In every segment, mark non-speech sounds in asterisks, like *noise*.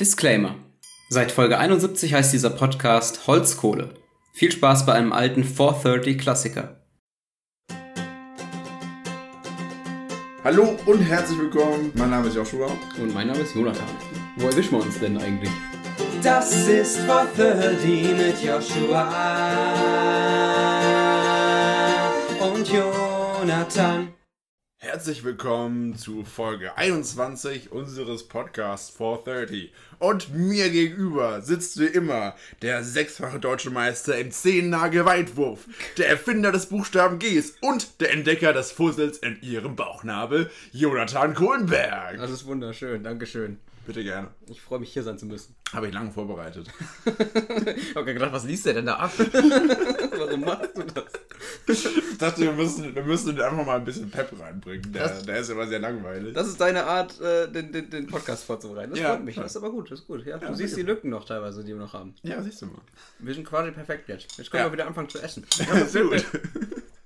Disclaimer. Seit Folge 71 heißt dieser Podcast Holzkohle. Viel Spaß bei einem alten 430 Klassiker. Hallo und herzlich willkommen. Mein Name ist Joshua. Und mein Name ist Jonathan. Wo erwischen wir uns denn eigentlich? Das ist 430 mit Joshua und Jonathan. Herzlich willkommen zu Folge 21 unseres Podcasts 430. Und mir gegenüber sitzt wie immer der sechsfache deutsche Meister im Zehennagel-Weitwurf, der Erfinder des Buchstaben Gs und der Entdecker des Fussels in ihrem Bauchnabel, Jonathan Kohlenberg. Das ist wunderschön, Dankeschön. Bitte gerne. Ich freue mich hier sein zu müssen. *laughs* Habe ich lange vorbereitet. Ich habe gedacht, was liest der denn da ab? *laughs* Warum machst du das? Ich dachte, wir müssen, wir müssen einfach mal ein bisschen Pep reinbringen. Der, Das- der ist immer sehr langweilig. Das ist deine Art, äh, den, den, den Podcast vorzubereiten. Das Ja. freut mich. Das ist aber gut, das ist gut. Ja, du Ja, siehst die. Lücken noch teilweise, die wir noch haben. ja, siehst du mal. Wir sind quasi perfekt jetzt. Jetzt können Ja. wir wieder anfangen zu essen. *laughs* Sehr gut.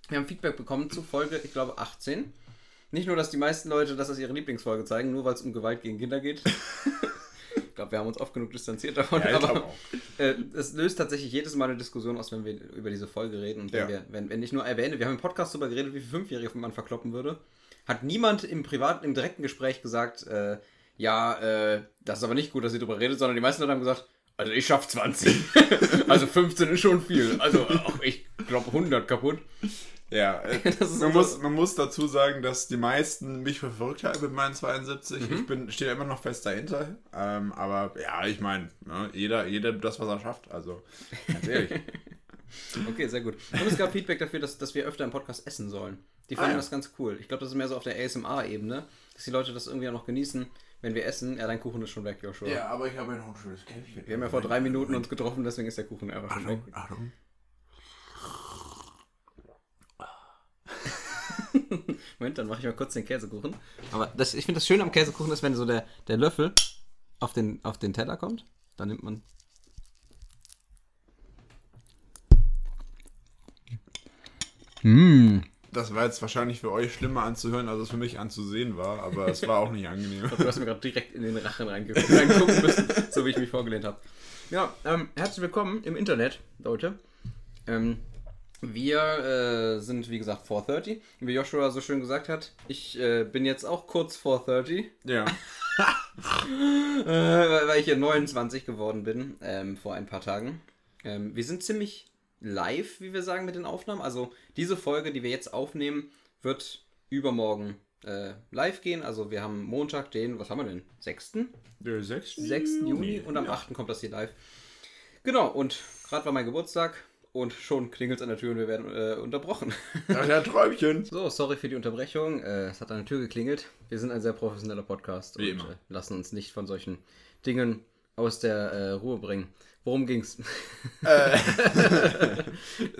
Wir haben Feedback bekommen zu Folge, ich glaube, 18. Nicht nur, dass die meisten Leute das als ihre Lieblingsfolge zeigen, nur weil es um Gewalt gegen Kinder geht. *laughs* ich glaube, wir haben uns oft genug distanziert davon. Ja, ich aber auch. äh, es löst tatsächlich jedes Mal eine Diskussion aus, wenn wir über diese Folge reden. Und wenn, Ja. wir, wenn, wenn ich nur erwähne, wir haben im Podcast darüber geredet, wie viel Fünfjährige man verkloppen würde, hat niemand im privaten, im direkten Gespräch gesagt, äh, ja, äh, das ist aber nicht gut, dass ihr darüber redet, sondern die meisten Leute haben gesagt, also ich schaff 20. *laughs* also 15 ist schon viel. Also ach, ich glaube 100 kaputt. Ja, äh, *laughs* Das ist man, muss, man muss dazu sagen, dass die meisten mich für verrückt halten mit meinen 72. Mhm. Ich bin stehe immer noch fest dahinter. Ähm, aber ja, ich meine, ne, jeder, jeder das, was er schafft. Also, ganz ehrlich. *laughs* Okay, sehr gut. Und es gab Feedback dafür, dass, dass wir öfter im Podcast essen sollen. Die fanden Ah, ja. das ganz cool. Ich glaube, das ist mehr so auf der ASMR-Ebene, dass die Leute das irgendwie auch noch genießen, wenn wir essen. Ja, dein Kuchen ist schon weg, Joshua. ja, aber ich habe ja noch ein schönes Käffchen. Wir haben ja vor drei Minuten uns getroffen, deswegen ist der Kuchen einfach schon weg. Achtung, *laughs* Moment, dann mache ich mal kurz den Käsekuchen. Aber das, ich finde das Schöne am Käsekuchen ist, wenn so der, der Löffel auf den, auf den Teller kommt, dann nimmt man. Das war jetzt wahrscheinlich für euch schlimmer anzuhören, als es für mich anzusehen war, aber es war auch nicht angenehm. Du hast mir gerade direkt in den Rachen reingucken müssen, so wie ich mich vorgelehnt habe. Ja, ähm, herzlich willkommen im Internet, Leute. Ähm, wir äh, sind, wie gesagt, 430. Wie Joshua so schön gesagt hat, ich äh, bin jetzt auch kurz 430, Ja. *laughs* äh, weil ich hier 29 geworden bin, ähm, vor ein paar Tagen. Ähm, wir sind ziemlich live, wie wir sagen, mit den Aufnahmen. Also diese Folge, die wir jetzt aufnehmen, wird übermorgen äh, live gehen. Also wir haben Montag den, was haben wir denn? 6. Der 6. 6. Juni und am 8. kommt das hier live. Genau, und gerade war mein Geburtstag und schon klingelt es an der Tür und wir werden äh, unterbrochen. *laughs* Ach ja, Träumchen. so, sorry für die Unterbrechung. Äh, es hat an der Tür geklingelt. Wir sind ein sehr professioneller Podcast Wie und immer. äh, lassen uns nicht von solchen Dingen aus der äh, Ruhe bringen. Worum ging's? *laughs*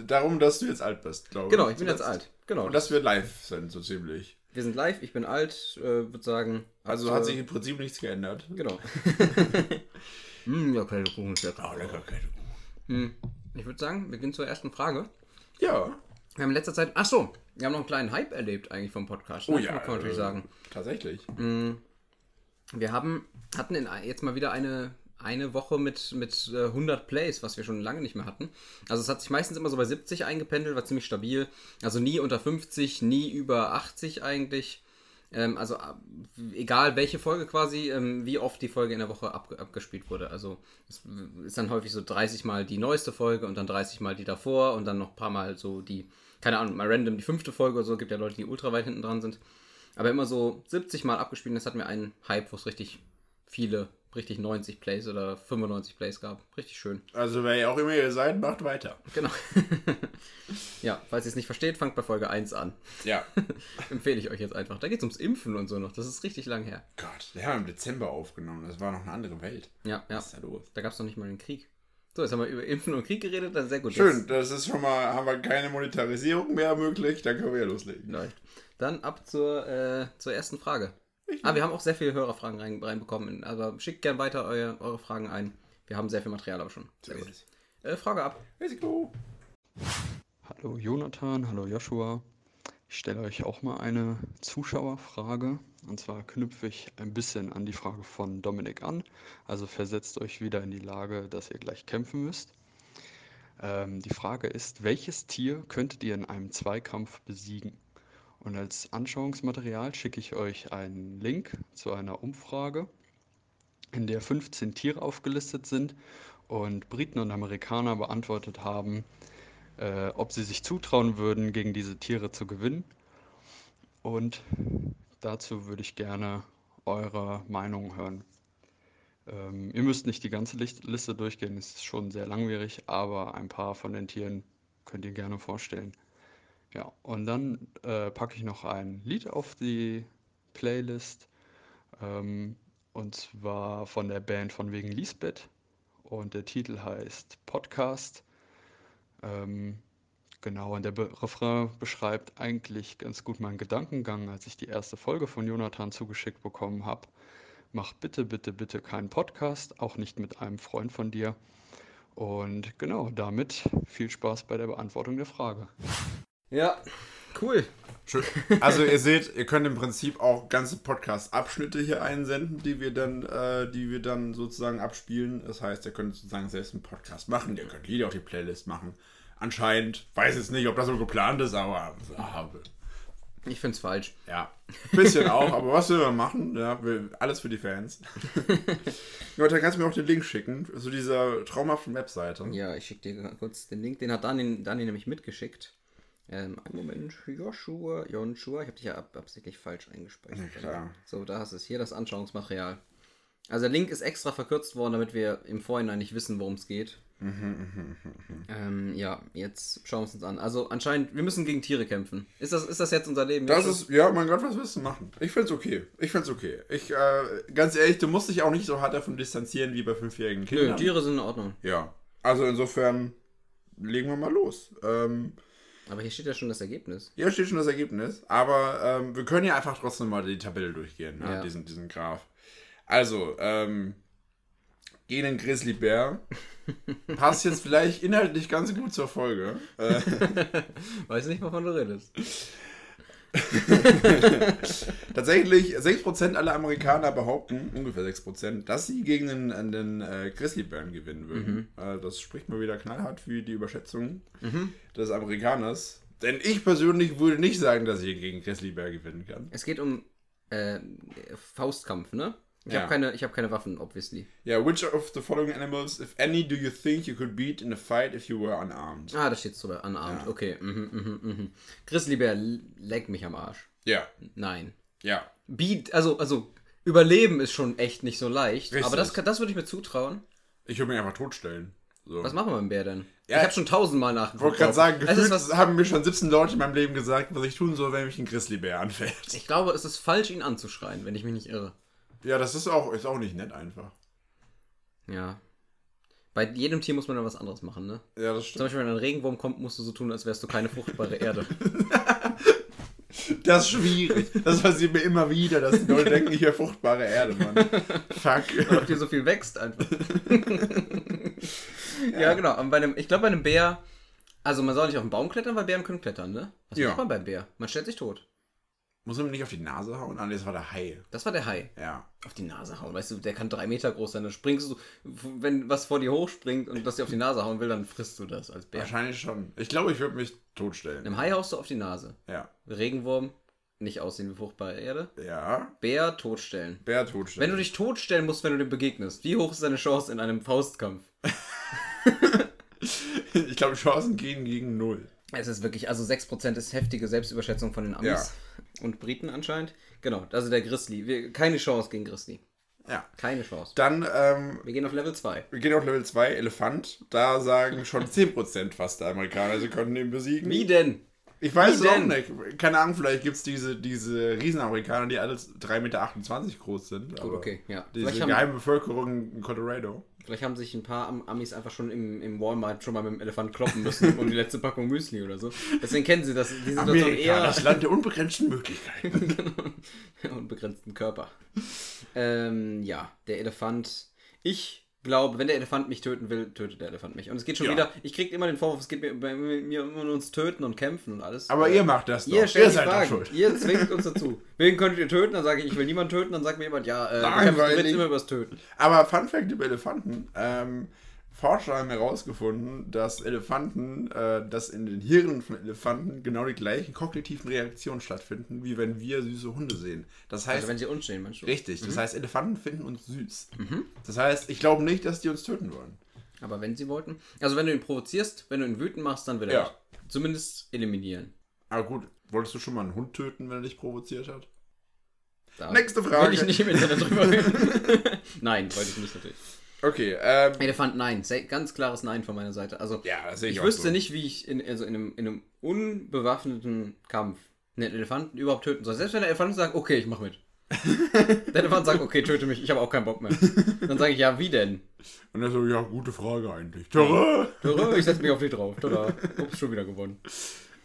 Darum, dass du jetzt alt bist, glaube ich. genau, ich bin jetzt alt. Genau. Und dass wir live sind, so ziemlich. wir sind live, ich bin alt, äh, würde sagen. Also hat äh, sich im Prinzip nichts geändert. Genau. mm, *laughs* ja, Käsekuchen ist lecker. Oh, lecker, okay. Hm, Ich würde sagen, wir gehen zur ersten Frage. Ja. Wir haben in letzter Zeit. Ach so, wir haben noch einen kleinen Hype erlebt eigentlich vom Podcast. Oh ne? ja. Kann man natürlich äh, sagen. Tatsächlich. Wir haben, hatten in, jetzt mal wieder eine, eine Woche mit, mit äh, 100 Plays, was wir schon lange nicht mehr hatten. Also es hat sich meistens immer so bei 70 eingependelt, war ziemlich stabil. Also nie unter 50, nie über 80 eigentlich. Ähm, also äh, egal welche Folge quasi, ähm, wie oft die Folge in der Woche ab, abgespielt wurde. Also es ist dann häufig so 30 Mal die neueste Folge und dann 30 Mal die davor und dann noch ein paar Mal so die, keine Ahnung, mal random die fünfte Folge oder so. Gibt ja Leute, die ultra weit hinten dran sind. Aber immer so 70 Mal abgespielt. Jetzt hatten wir einen Hype, wo es richtig viele, richtig 90 Plays oder 95 Plays gab. Richtig schön. Also, wer auch immer ihr seid, macht weiter. Genau. *laughs* ja, falls ihr es nicht versteht, fangt bei Folge 1 an. Ja. *laughs* Empfehle ich euch jetzt einfach. Da geht es ums Impfen und so noch. Das ist richtig lang her. Gott, wir haben im Dezember aufgenommen. Das war noch eine andere Welt. Ja, ja. Was ist da los? Da gab es noch nicht mal den Krieg. So, jetzt haben wir über Impfen und Krieg geredet. Dann sehr gut. Schön, das ist schon mal, haben wir keine Monetarisierung mehr möglich, dann können wir ja loslegen. Läuft. Dann ab zur, äh, zur ersten Frage. Ah, wir haben auch sehr viele Hörerfragen rein, reinbekommen. Aber schickt gern weiter euer, eure Fragen ein. Wir haben sehr viel Material aber schon. Sehr gut. Äh, Frage ab. Risiko. Hallo Jonathan, hallo Joshua. Ich stelle euch auch mal eine Zuschauerfrage. Und zwar knüpfe ich ein bisschen an die Frage von Dominik an. Also versetzt euch wieder in die Lage, dass ihr gleich kämpfen müsst. Ähm, die Frage ist, welches Tier könntet ihr in einem Zweikampf besiegen? Und als Anschauungsmaterial schicke ich euch einen Link zu einer Umfrage, in der 15 Tiere aufgelistet sind und Briten und Amerikaner beantwortet haben, äh, ob sie sich zutrauen würden, gegen diese Tiere zu gewinnen. Und dazu würde ich gerne eure Meinung hören. Ähm, ihr müsst nicht die ganze Liste durchgehen, es ist schon sehr langwierig, aber ein paar von den Tieren könnt ihr gerne vorstellen. Ja, und dann äh, packe ich noch ein Lied auf die Playlist. Ähm, und zwar von der Band von wegen Lisbeth. Und der Titel heißt Podcast. Ähm, genau, und der Be Refrain beschreibt eigentlich ganz gut meinen Gedankengang, als ich die erste Folge von Jonathan zugeschickt bekommen habe. Mach bitte, bitte, bitte keinen Podcast, auch nicht mit einem Freund von dir. Und genau, damit viel Spaß bei der Beantwortung der Frage. Ja, cool. Schön. Also ihr seht, ihr könnt im Prinzip auch ganze Podcast-Abschnitte hier einsenden, die wir dann, äh, die wir dann sozusagen abspielen. Das heißt, ihr könnt sozusagen selbst einen Podcast machen, ihr könnt Lieder auf die Playlist machen. Anscheinend, weiß jetzt nicht, ob das so geplant ist, aber ah, Ich find's falsch. ja, ein bisschen auch, aber was man machen? Ja, wir, alles für die Fans. *laughs* dann kannst du mir auch den Link schicken zu dieser traumhaften Webseite. Ja, ich schicke dir kurz den Link. Den hat Dani, Dani nämlich mitgeschickt. Ähm, einen Moment, Joshua, Joshua, ich habe dich ja ab, absichtlich falsch eingespeichert. Klar. So, da hast du es hier, das Anschauungsmaterial. Also der Link ist extra verkürzt worden, damit wir im Vorhinein nicht wissen, worum es geht. ähm, ja, jetzt schauen wir es uns an. Also anscheinend, wir müssen gegen Tiere kämpfen. Ist das, ist das jetzt unser Leben? Das ist, ja, mein Gott, was willst du machen? Ich find's okay. Ich find's okay. Ich, äh, ganz ehrlich, du musst dich auch nicht so hart davon distanzieren wie bei fünfjährigen Nö, Kindern. Tiere sind in Ordnung. Ja. Also insofern legen wir mal los. Ähm, Aber hier steht ja schon das Ergebnis. hier steht schon das Ergebnis, aber ähm, wir können ja einfach trotzdem mal die Tabelle durchgehen, ne? Ja. diesen, diesen Graph. Also, ähm, gegen den Grizzlybär *laughs* passt jetzt vielleicht inhaltlich ganz gut zur Folge. Äh, *laughs* Weiß nicht, wovon du redest. *laughs* Tatsächlich, 6% aller Amerikaner behaupten, ungefähr 6%, dass sie gegen den, den äh, Grizzlybären gewinnen würden. Äh, das spricht mal wieder knallhart für die Überschätzung des Amerikaners. Denn ich persönlich würde nicht sagen, dass ich gegen Grizzlybär gewinnen kann. Es geht um äh, Faustkampf, ne? Ich Ja. habe keine, ich hab keine Waffen, obviously. Ja, which of the following animals, if any, do you think you could beat in a fight if you were unarmed? Ah, da steht's drüber, unarmed. Ja. Okay, mhm, mhm, mhm. Grizzlybär, leck mich am Arsch. Ja, Nein. ja. Beat, also, also, Überleben ist schon echt nicht so leicht. Richtig. Aber das, das würde ich mir zutrauen. Ich würde mich einfach totstellen. So. Was machen wir mit dem Bär denn? Ja, ich habe schon tausendmal nachgeguckt. Ich wollte gerade sagen, gefühlt was, haben mir schon 17 Leute in meinem Leben gesagt, was ich tun soll, wenn mich ein Grizzlybär anfällt. ich glaube, es ist falsch, ihn anzuschreien, wenn ich mich nicht irre. Ja, das ist auch, ist auch nicht nett einfach. Ja. Bei jedem Tier muss man dann was anderes machen, ne? Ja, das Zum stimmt. Beispiel, wenn ein Regenwurm kommt, musst du so tun, als wärst du keine fruchtbare Erde. *laughs* Das ist schwierig. Das passiert mir immer wieder, dass die Leute denken, ich wäre fruchtbare Erde, Mann. Fuck. *laughs* Ob dir so viel wächst einfach. *laughs* ja. genau. Und bei einem, ich glaube, bei einem Bär, also man soll nicht auf den Baum klettern, weil Bären können klettern, ne? Was Ja. macht man beim Bär? Man stellt sich tot. Muss man nicht auf die Nase hauen? Ah, nee, das war der Hai. Das war der Hai. Ja. Auf die Nase hauen. Weißt du, der kann drei Meter groß sein. Dann springst du, wenn was vor dir hochspringt und das dir auf die Nase hauen will, dann frisst du das als Bär. Wahrscheinlich schon. Ich glaube, ich würde mich totstellen. Einem Hai haust du auf die Nase. Ja. Regenwurm, nicht aussehen wie fruchtbare Erde. Ja. Bär, totstellen. Bär totstellen. Wenn du dich totstellen musst, wenn du dem begegnest, wie hoch ist deine Chance in einem Faustkampf? *laughs* ich glaube, Chancen gehen gegen null. Es ist wirklich, also 6% ist heftige Selbstüberschätzung von den Amis und Briten anscheinend. Genau, also der Grizzly. Wir, keine Chance gegen Grizzly. Ja. Keine Chance. Dann, ähm, Wir gehen auf Level 2. wir gehen auf Level 2, Elefant. Da sagen schon 10% fast der Amerikaner, sie können ihn besiegen. Wie denn? Ich weiß Wie es auch nicht. Keine Ahnung, vielleicht gibt es diese, diese Riesenamerikaner, die alle 3,28 Meter groß sind. aber okay, ja. Diese Vielleicht geheime Bevölkerung in Colorado. Vielleicht haben sich ein paar Am- Amis einfach schon im, im Walmart schon mal mit dem Elefant kloppen müssen um die letzte Packung Müsli oder so. Deswegen kennen sie das, die Situation Amerika, eher das Land der unbegrenzten Möglichkeiten. *laughs* unbegrenzten Körper. ähm, ja, der Elefant. Ich glaube, wenn der Elefant mich töten will, tötet der Elefant mich. Und es geht schon Ja. wieder, ich krieg immer den Vorwurf, es geht mir, bei mir immer um uns töten und kämpfen und alles. Aber ihr macht das doch. Ihr stellt die seid Fragen. schuld. Ihr zwingt uns dazu. Wen könntet ihr töten? Dann sage ich, ich will niemanden töten. Dann sagt mir jemand, ja, äh, kämpfst- du immer übers Töten. Aber Fun Fact über Elefanten. Ähm, Forscher haben herausgefunden, dass Elefanten, äh, dass in den Hirnen von Elefanten genau die gleichen kognitiven Reaktionen stattfinden, wie wenn wir süße Hunde sehen. Das heißt, Also wenn sie uns stehen, meinst du? richtig, das heißt, Elefanten finden uns süß. Das heißt, ich glaube nicht, dass die uns töten wollen. Aber wenn sie wollten. Also wenn du ihn provozierst, wenn du ihn wütend machst, dann will er Ja. zumindest eliminieren. Aber gut, wolltest du schon mal einen Hund töten, wenn er dich provoziert hat? Da Nächste Frage. Will ich nicht im Internet drüber reden. *laughs* Nein, wollte ich nicht natürlich. Okay, ähm, Elefant, nein. Ganz klares Nein von meiner Seite. Also ja, ich, ich wüsste so. nicht, wie ich in, also in, einem, in einem unbewaffneten Kampf einen Elefanten überhaupt töten soll. Selbst wenn der Elefant sagt, okay, ich mach mit. *laughs* der Elefant sagt, okay, töte mich, ich habe auch keinen Bock mehr. Dann sage ich, ja, wie denn? Und er so, ja, gute Frage eigentlich. Tada! Tada, Ich setze mich auf dich drauf. Tada. Ups, schon wieder gewonnen.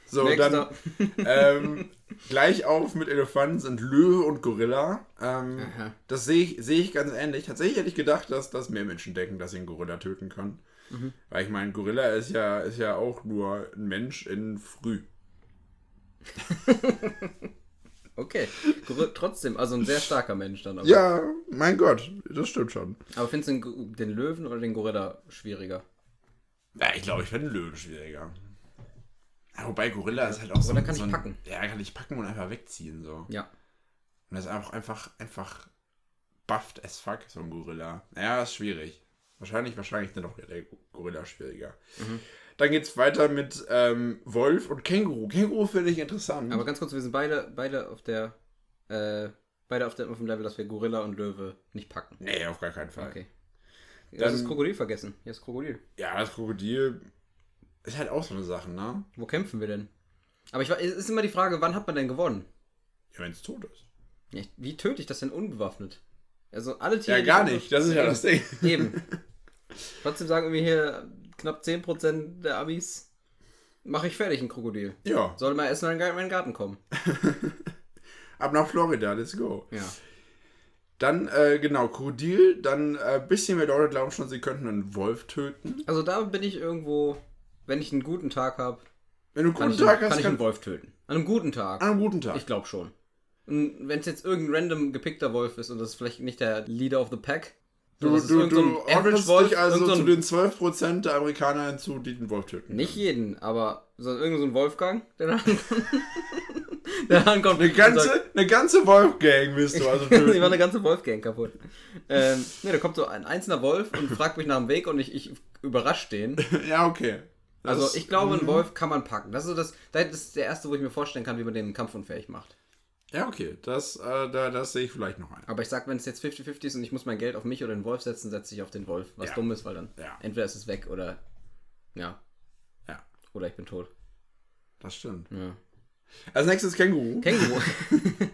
So, Nächster. dann *laughs* ähm, gleich auf mit Elefanten sind Löwe und Gorilla. Ähm, das sehe ich, sehe ich ganz ähnlich. Tatsächlich hätte ich gedacht, dass, dass mehr Menschen denken, dass sie einen Gorilla töten kann. Mhm. Weil ich meine, Gorilla ist ja, ist ja auch nur ein Mensch in früh. *laughs* Okay. Gor- Trotzdem, also ein sehr starker Mensch dann. Aber, Ja, mein Gott, das stimmt schon. aber findest du den, den Löwen oder den Gorilla schwieriger? Ja, ich glaube, ich fände einen Löwen schwieriger. Ja, wobei Gorilla ist halt auch so, Gorilla kann so ich ein, packen. Ja, kann ich packen und einfach wegziehen. So. Ja. Und das ist einfach, einfach, einfach bufft as fuck, so ein Gorilla. Naja, ist schwierig. Wahrscheinlich, wahrscheinlich dann doch der Gorilla schwieriger. Mhm. Dann geht's weiter mit ähm, Wolf und Känguru. Känguru finde ich interessant. Aber ganz kurz, wir sind beide, beide auf der, äh, beide auf, der, auf dem Level, dass wir Gorilla und Löwe nicht packen. nee, auf gar keinen Fall. Okay. Du Dann- hast das Krokodil vergessen. Hier ist Krokodil. Ja, das Krokodil ist halt auch so eine Sache, ne? Wo kämpfen wir denn? Aber ich, es ist immer die Frage, wann hat man denn gewonnen? Ja, wenn es tot ist. Ja, wie töte ich das denn unbewaffnet? Also alle Tiere. Ja, gar nicht. Das ist ja das Ding. Eben. Trotzdem sagen irgendwie hier knapp 10% der Amis, mache ich fertig ein Krokodil. Ja, Sollte mal erst mal in meinen Garten kommen. *laughs* ab nach Florida, let's go. Ja. Dann, äh, genau, Krokodil. Dann ein äh, bisschen mehr Leute glauben schon, sie könnten einen Wolf töten. Also da bin ich irgendwo, wenn ich einen guten Tag habe, Wenn du einen kann, guten ich, Tag kann hast, ich kann, einen Wolf töten. An einem guten Tag. an einem guten Tag. Ich glaube schon. Wenn es jetzt irgendein random gepickter Wolf ist und das ist vielleicht nicht der Leader of the Pack. Du, du, ein du ordnest dich also zu den 12% der Amerikaner hinzu, die den Wolf töten. Nicht jeden, aber so, irgend so ein Wolfgang, der da *laughs* der ankommt. Eine und ganze, sagt- eine ganze Wolfgang bist du also *laughs* Die war töten. eine ganze Wolfgang kaputt. Ähm, ne, da kommt so ein einzelner Wolf und fragt mich nach dem Weg und ich, ich überrasche den. *laughs* ja, okay. Das- Also ich glaube, Mhm. einen Wolf kann man packen. Das ist, das, das ist der erste, wo ich mir vorstellen kann, wie man den kampfunfähig macht. Ja, okay. Das, äh, da, das sehe ich vielleicht noch ein. Aber ich sag, wenn es jetzt 50-50 ist und ich muss mein Geld auf mich oder den Wolf setzen, setze ich auf den Wolf. Was Ja. dumm ist, weil dann Ja. entweder ist es weg oder ja. Ja. Oder ich bin tot. Das stimmt. Ja. Als nächstes Känguru. Känguru. *laughs* Känguru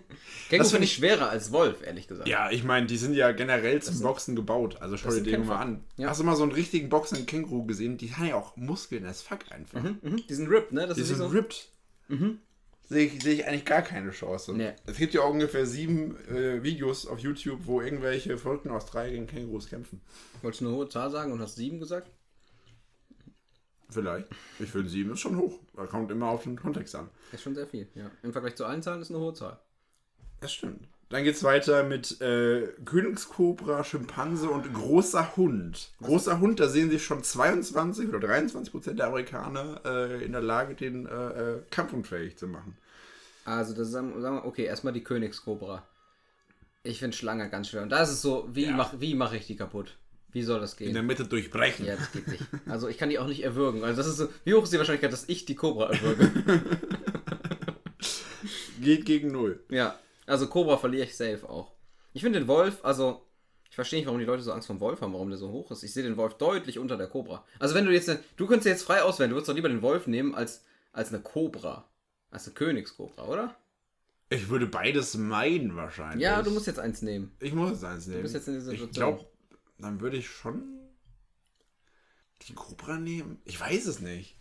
find finde ich schwerer als Wolf, ehrlich gesagt. ja, ich meine, die sind ja generell zum Boxen gebaut. Also schau dir den mal an. Ja. Hast du mal so einen richtigen boxenden Känguru gesehen? Die haben ja auch Muskeln as fuck einfach. Mhm, die sind ripped, ne? Das Die sind so. ripped. Sehe ich, sehe ich eigentlich gar keine Chance. Nee. Es gibt ja auch ungefähr sieben äh, Videos auf YouTube, wo irgendwelche Verrückten aus drei gegen Kängurus kämpfen. Wolltest du eine hohe Zahl sagen und hast sieben gesagt? Vielleicht. Ich finde sieben ist schon hoch. Da kommt immer auf den Kontext an. Ist schon sehr viel, ja. Im Vergleich zu allen Zahlen ist eine hohe Zahl. Das stimmt. Dann geht's weiter mit äh, Königskobra, Schimpanse und großer Hund. Großer Hund, da sehen sich schon 22 oder 23 Prozent der Amerikaner äh, in der Lage, den äh, äh, kampfunfähig zu machen. Also, das sagen, sagen wir, okay, erstmal die Königskobra. Ich finde Schlange ganz schwer. Und da ist es so, wie Ja. mache mach ich die kaputt? Wie soll das In gehen? der Mitte durchbrechen. Ja, das geht nicht. Also, ich kann die auch nicht erwürgen. Also, das ist so, wie hoch ist die Wahrscheinlichkeit, dass ich die Kobra erwürge? *laughs* Geht gegen null. ja, also Kobra verliere ich safe auch. Ich finde den Wolf, also, ich verstehe nicht, warum die Leute so Angst vor dem Wolf haben, warum der so hoch ist. Ich sehe den Wolf deutlich unter der Kobra. Also, wenn du jetzt, du könntest jetzt frei auswählen, du würdest doch lieber den Wolf nehmen als, als eine Kobra. Als eine Königskobra, oder? Ich würde beides meiden wahrscheinlich. Ja, du musst jetzt eins nehmen. Ich muss es eins nehmen. bist jetzt in dieser Ich Situation. glaube, dann würde ich schon. Die Cobra nehmen? Ich weiß es nicht.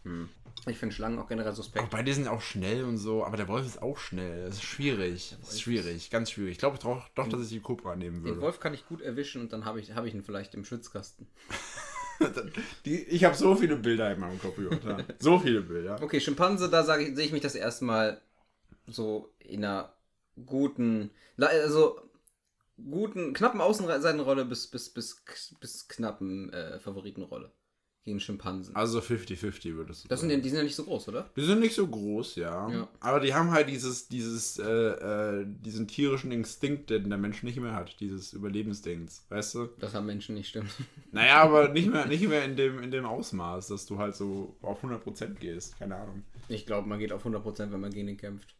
Ich finde Schlangen auch generell suspekt. Wobei die sind auch schnell und so, aber der Wolf ist auch schnell. Das ist schwierig. Das ist schwierig, ganz schwierig. Ich glaube doch, doch, dass ich die Cobra nehmen Den würde. Wolf kann ich gut erwischen und dann habe ich, hab ich ihn vielleicht im Schwitzkasten. *laughs* Die, ich habe so viele Bilder in meinem Computer. so viele Bilder. Okay, Schimpanse, da sage ich, sehe ich mich das erste Mal so in einer guten, also guten, knappen Außenseitenrolle bis, bis, bis, bis knappen äh, Favoritenrolle gegen Schimpansen. Also 50-50 würdest du Das sind, sagen. die die sind ja nicht so groß, oder? Die sind nicht so groß, ja. Ja. Aber die haben halt dieses, dieses, äh, äh, diesen tierischen Instinkt, den der Mensch nicht mehr hat, dieses Überlebensdings, weißt du? Das haben Menschen nicht stimmt. Naja, aber nicht mehr, nicht mehr in dem, in dem Ausmaß, dass du halt so auf 100% gehst. Keine Ahnung. Ich glaube, man geht auf 100%, wenn man gegen den kämpft.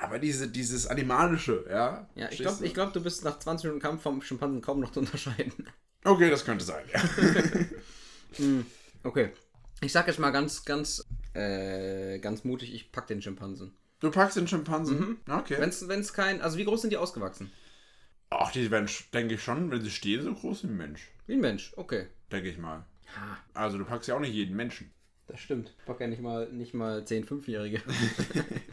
Aber diese, dieses Animalische, ja? Ja, ich glaube, glaub, du bist nach 20 Minuten Kampf vom Schimpansen kaum noch zu *laughs* unterscheiden. Okay, das könnte sein, ja. *laughs* Okay. Ich sag jetzt mal ganz, ganz, äh, ganz mutig, ich pack den Schimpansen. Du packst den Schimpansen? Okay. Wenn's, wenn's kein, also wie groß sind die ausgewachsen? Ach, die werden, denke ich schon, wenn sie stehen, so groß wie ein Mensch. Wie ein Mensch, okay. Denke ich mal. Ja, Also, du packst ja auch nicht jeden Menschen. das stimmt. Ich pack ja nicht mal, nicht mal 10 Fünfjährige. *laughs*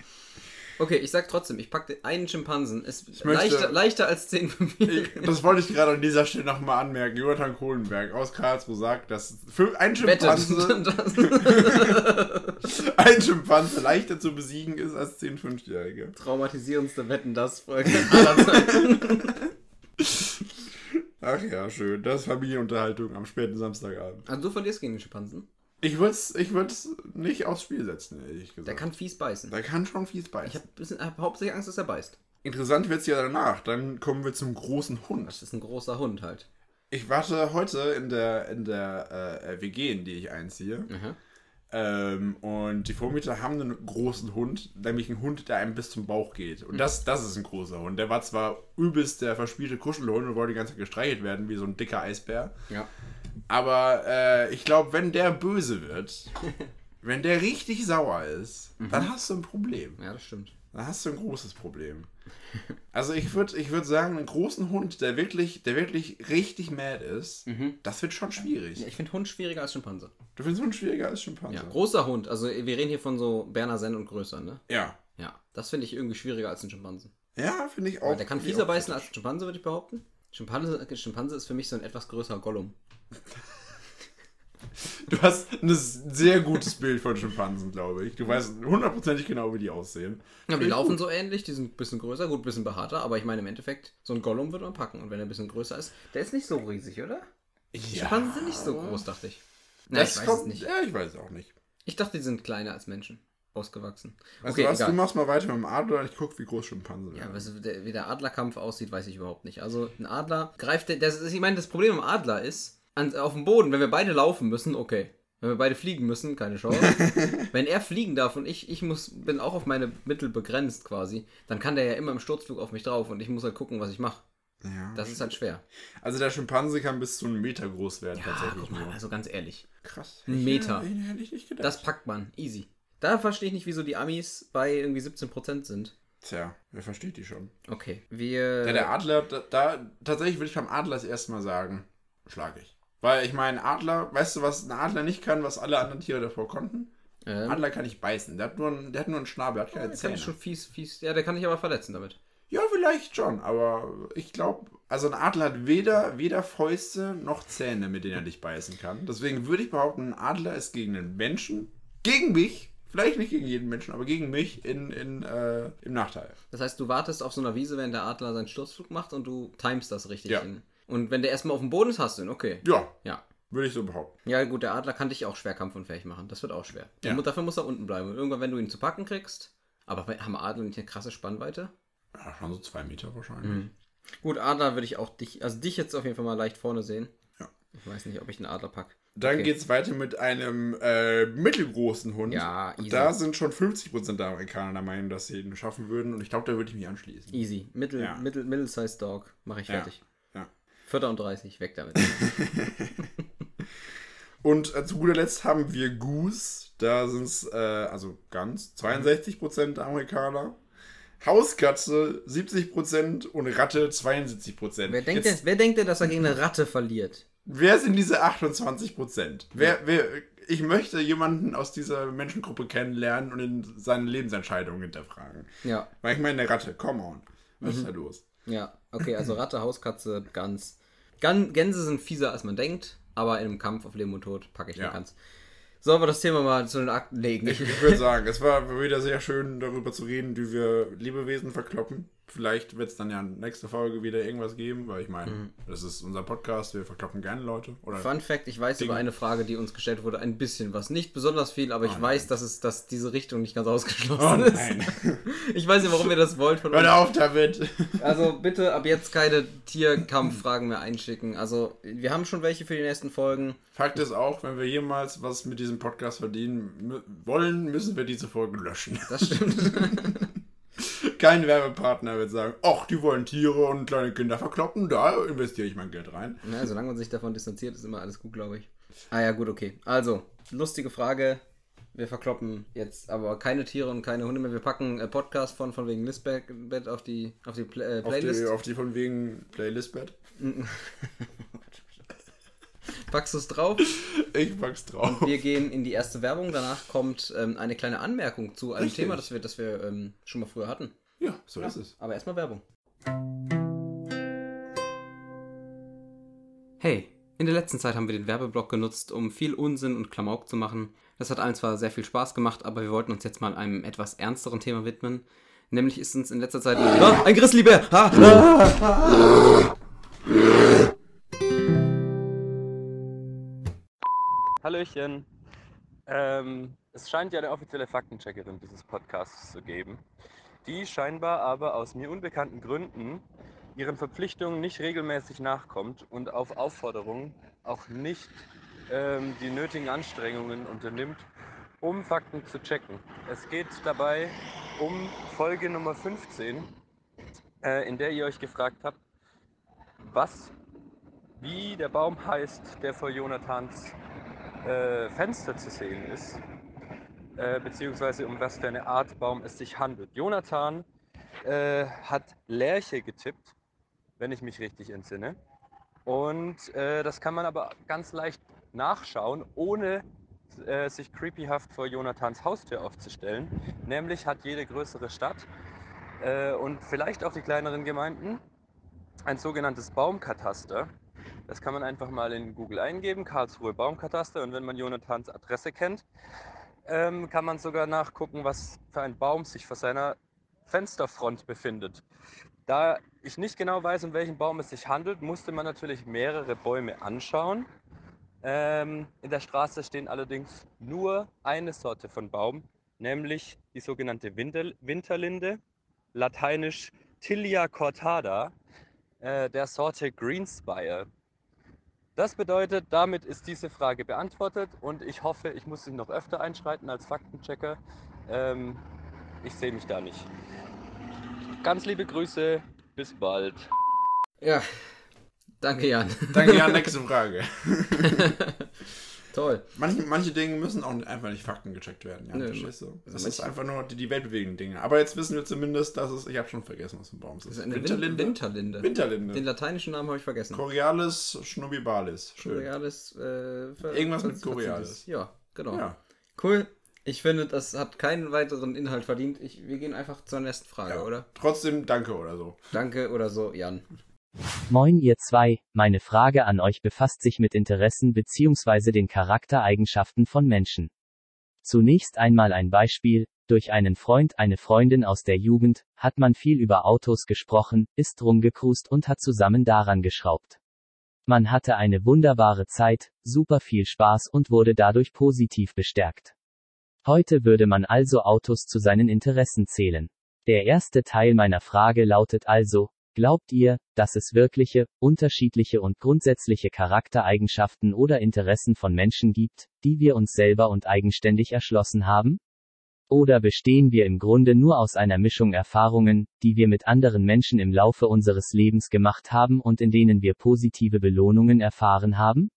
okay, ich sag trotzdem, ich pack den einen Schimpansen. Ist möchte- leichter, leichter als 10 Ich, das wollte ich gerade an dieser Stelle nochmal anmerken. Jonathan Kohlenberg aus Karlsruhe sagt, dass für ein *laughs* Schimpanse, Wette. *laughs* ein Schimpanse leichter zu besiegen ist als 10 Fünfjährige. Traumatisierendste Wetten, das Folge aller Zeiten. Ach ja, schön. Das ist Familienunterhaltung am späten Samstagabend. Also du verlierst gegen den Schimpansen. Ich würde es ich würd's nicht aufs Spiel setzen, ehrlich gesagt. Der kann fies beißen. Der kann schon fies beißen. Ich habe hab hauptsächlich Angst, dass er beißt. Interessant wird es ja danach. Dann kommen wir zum großen Hund. Das ist ein großer Hund halt. Ich warte heute in der, in der äh, WG, in die ich einziehe. Ähm, und die Vormieter haben einen großen Hund, nämlich einen Hund, der einem bis zum Bauch geht. Und das, das ist ein großer Hund. Der war zwar übelst der verspielte Kuschelhund und wollte die ganze Zeit gestreichelt werden, wie so ein dicker Eisbär. Ja. Aber äh, ich glaube, wenn der böse wird, *laughs* wenn der richtig sauer ist, dann hast du ein Problem. Ja, das stimmt. Dann hast du ein großes Problem. Also ich würde ich würd sagen, einen großen Hund, der wirklich, der wirklich richtig mad ist, das wird schon schwierig. Ja, ich finde Hund schwieriger als Schimpanse. Du findest Hund schwieriger als Schimpanse. Ja, großer Hund. Also wir reden hier von so Berner Senn und größer, ne? Ja. Ja. Das finde ich irgendwie schwieriger als ein Schimpanse. Ja, finde ich auch. Weil der kann fieser beißen als ein Schimpanse, würde ich behaupten. Schimpanse, Schimpanse ist für mich so ein etwas größerer Gollum. Du hast ein sehr gutes Bild von Schimpansen, glaube ich. Du weißt hundertprozentig genau, wie die aussehen. Ja, die laufen so ähnlich, die sind ein bisschen größer, gut, ein bisschen behaarter, aber ich meine im Endeffekt, so ein Gollum wird man packen. Und wenn er ein bisschen größer ist, der ist nicht so riesig, oder? Die Schimpansen sind nicht so groß, dachte ich. Na, Das ich weiß kommt, es nicht. Ja, ich weiß es auch nicht. Ich dachte, die sind kleiner als Menschen. Ausgewachsen. Weißt du was, du machst mal weiter mit dem Adler und ich gucke, wie groß Schimpansen Ja, werden. was, wie der Adlerkampf aussieht, weiß ich überhaupt nicht. Also ein Adler greift, der- das, ist- ich meine, das Problem am Adler ist, an, auf dem Boden, wenn wir beide laufen müssen, okay. Wenn wir beide fliegen müssen, keine Chance. *laughs* wenn er fliegen darf und ich, ich muss, bin auch auf meine Mittel begrenzt quasi, dann kann der ja immer im Sturzflug auf mich drauf und ich muss halt gucken, was ich mache. Ja. Das ist halt schwer. Also der Schimpanse kann bis zu einem Meter groß werden, Ja, tatsächlich. guck mal, nur. also ganz ehrlich. Krass. Ein Meter. Hätte, hätte ich nicht gedacht. Das packt man. Easy. Da verstehe ich nicht, wieso die Amis bei irgendwie 17% sind. Tja, wer versteht die schon? Okay. Wir. Ja, der Adler, da, da tatsächlich würde ich beim Adler das erste Mal sagen, schlage ich. Weil ich meine, Adler, weißt du, was ein Adler nicht kann, was alle anderen Tiere davor konnten? ähm, Adler kann nicht beißen. Der hat nur, einen, der hat nur einen Schnabel, der hat keine der kann Zähne. ich schon fies, fies. Ja, der kann ich aber verletzen damit. Ja, vielleicht schon, aber ich glaube, also ein Adler hat weder, weder Fäuste noch Zähne, mit denen er dich beißen kann. Deswegen würde ich behaupten, ein Adler ist gegen einen Menschen, gegen mich, vielleicht nicht gegen jeden Menschen, aber gegen mich in, in, äh, im Nachteil. Das heißt, du wartest auf so einer Wiese, wenn der Adler seinen Sturzflug macht und du timest das richtig. Ja. hin. Und wenn der erstmal auf dem Boden ist, hast du ihn, okay. Ja, Ja. würde ich so behaupten. Ja, gut, der Adler kann dich auch schwer kampfunfähig machen. Das wird auch schwer. Ja. Und dafür muss er unten bleiben. Und irgendwann, wenn du ihn zu packen kriegst. Aber haben Adler nicht eine krasse Spannweite? Ja, schon so zwei Meter wahrscheinlich. Mhm. Gut, Adler würde ich auch dich, also dich jetzt auf jeden Fall mal leicht vorne sehen. Ja. Ich weiß nicht, ob ich den Adler pack. Dann Okay. geht's weiter mit einem äh, mittelgroßen Hund. Ja, Und easy. da sind schon 50% der Amerikaner der Meinung, dass sie ihn schaffen würden. Und ich glaube, da würde ich mich anschließen. Easy. Mittel, Ja. Mittel, Middle-Sized Dog. Mache ich Ja. fertig. Vierter und 30, weg damit. *laughs* Und äh, zu guter Letzt haben wir Goose. Da sind es, äh, also ganz, 62% der Amerikaner. Hauskatze 70% und Ratte 72%. wer, denkt Jetzt, denn, wer denkt denn, dass er gegen eine Ratte verliert? Wer sind diese 28 Prozent? Wer, wer, ich möchte jemanden aus dieser Menschengruppe kennenlernen und in seine Lebensentscheidungen hinterfragen. Ja, Weil ich meine, eine Ratte, come on. Was ist da los? Ja. Okay, also *clears throat* Ratte, Hauskatze, Gans. Gan Gänse sind fieser, als man denkt, aber in einem Kampf auf Leben und Tod packe ich Ja. eine Gans. Sollen wir das Thema mal zu den Akten legen? Ich, ich würde sagen, es war wieder sehr schön, darüber zu reden, wie wir Lebewesen verkloppen. Vielleicht wird es dann ja nächste Folge wieder irgendwas geben, weil ich meine, das ist unser Podcast, wir verkloppen gerne Leute. Oder Fun Fact, ich weiß Ding. über eine Frage, die uns gestellt wurde, ein bisschen was. Nicht besonders viel, aber ich Oh weiß, dass es dass diese Richtung nicht ganz Oh ausgeschlossen ist. nein. *laughs* Ich weiß nicht, warum ihr das wollt von uns. Hört auf damit. Also bitte ab jetzt keine Tierkampffragen mehr einschicken. Also wir haben schon welche für die nächsten Folgen. Fakt ist auch, wenn wir jemals was mit diesem Podcast verdienen wollen, müssen wir diese Folge löschen. Das stimmt. *laughs* Kein Werbepartner wird sagen, ach, die wollen Tiere und kleine Kinder verkloppen, da investiere ich mein Geld rein. Ja, solange man sich davon distanziert, ist immer alles gut, glaube ich. Ah ja, gut, okay. Also, lustige Frage. Wir verkloppen jetzt aber keine Tiere und keine Hunde mehr. Wir packen äh, Podcast von, von wegen Listbett auf die, auf die Pla äh, Auf Playlist. die, auf die von wegen Playlist-Bett. *laughs* Packst du es drauf? Ich pack's drauf. Wir gehen in die erste Werbung. Danach kommt ähm, eine kleine Anmerkung zu einem Richtig. Thema, das wir, das wir ähm, schon mal früher hatten. Ja, so ist es. Aber erstmal Werbung. Hey, in der letzten Zeit haben wir den Werbeblock genutzt, um viel Unsinn und Klamauk zu machen. Das hat allen zwar sehr viel Spaß gemacht, aber wir wollten uns jetzt mal einem etwas ernsteren Thema widmen. Nämlich ist uns in letzter Zeit... Ah, ein Grizzlybär! Ah, ah. Hallöchen. Ähm, es scheint ja eine offizielle Faktencheckerin dieses Podcasts zu geben, die scheinbar aber aus mir unbekannten Gründen ihren Verpflichtungen nicht regelmäßig nachkommt und auf Aufforderung auch nicht ähm, die nötigen Anstrengungen unternimmt, um Fakten zu checken. Es geht dabei um Folge Nummer 15, äh, in der ihr euch gefragt habt, was, wie der Baum heißt, der vor Jonathans äh, Fenster zu sehen ist, äh, beziehungsweise um was für eine Art Baum es sich handelt. Jonathan äh, hat Lerche getippt, wenn ich mich richtig entsinne. Und äh, das kann man aber ganz leicht nachschauen, ohne äh, sich creepyhaft vor Jonathans Haustür aufzustellen. Nämlich hat jede größere Stadt äh, und vielleicht auch die kleineren Gemeinden ein sogenanntes Baumkataster. Das kann man einfach mal in Google eingeben, Karlsruhe Baumkataster. Und wenn man Jonathans Adresse kennt, ähm, kann man sogar nachgucken, was für ein Baum sich vor seiner Fensterfront befindet. Da ich nicht genau weiß, um welchen Baum es sich handelt, musste man natürlich mehrere Bäume anschauen. Ähm, in der Straße stehen allerdings nur eine Sorte von Baum, nämlich die sogenannte Winter Winterlinde, lateinisch Tilia cortada, äh, der Sorte Greenspire. Das bedeutet, damit ist diese Frage beantwortet und ich hoffe, ich muss noch öfter einschreiten als Faktenchecker. Ähm, ich sehe mich da nicht. Ganz liebe Grüße, bis bald. Ja, danke Jan. Danke, ja, nächste *laughs* Frage. *laughs* Toll. Manche, manche Dinge müssen auch einfach nicht Fakten gecheckt werden, ja, Nö, verstehst du? Das manche- ist einfach nur die, die weltbewegenden Dinge. Aber jetzt wissen wir zumindest, dass es, ich habe schon vergessen, was für ein Baum es Das ist. ist eine Winterlinde? Winterlinde. Winterlinde. Den lateinischen Namen habe ich vergessen. Corealis schnubibalis. Schön. Borealis. Äh, Irgendwas mit Borealis. Ja, genau. Ja. Cool. Ich finde, das hat keinen weiteren Inhalt verdient. Ich, wir gehen einfach zur nächsten Frage, ja. oder? Trotzdem danke oder so. Danke oder so, Jan. Moin ihr zwei, meine Frage an euch befasst sich mit Interessen bzw. den Charaktereigenschaften von Menschen. Zunächst einmal ein Beispiel, durch einen Freund, eine Freundin aus der Jugend, hat man viel über Autos gesprochen, ist rumgecruist und hat zusammen daran geschraubt. Man hatte eine wunderbare Zeit, super viel Spaß und wurde dadurch positiv bestärkt. Heute würde man also Autos zu seinen Interessen zählen. Der erste Teil meiner Frage lautet also, Glaubt ihr, dass es wirkliche, unterschiedliche und grundsätzliche Charaktereigenschaften oder Interessen von Menschen gibt, die wir uns selber und eigenständig erschlossen haben? Oder bestehen wir im Grunde nur aus einer Mischung Erfahrungen, die wir mit anderen Menschen im Laufe unseres Lebens gemacht haben und in denen wir positive Belohnungen erfahren haben?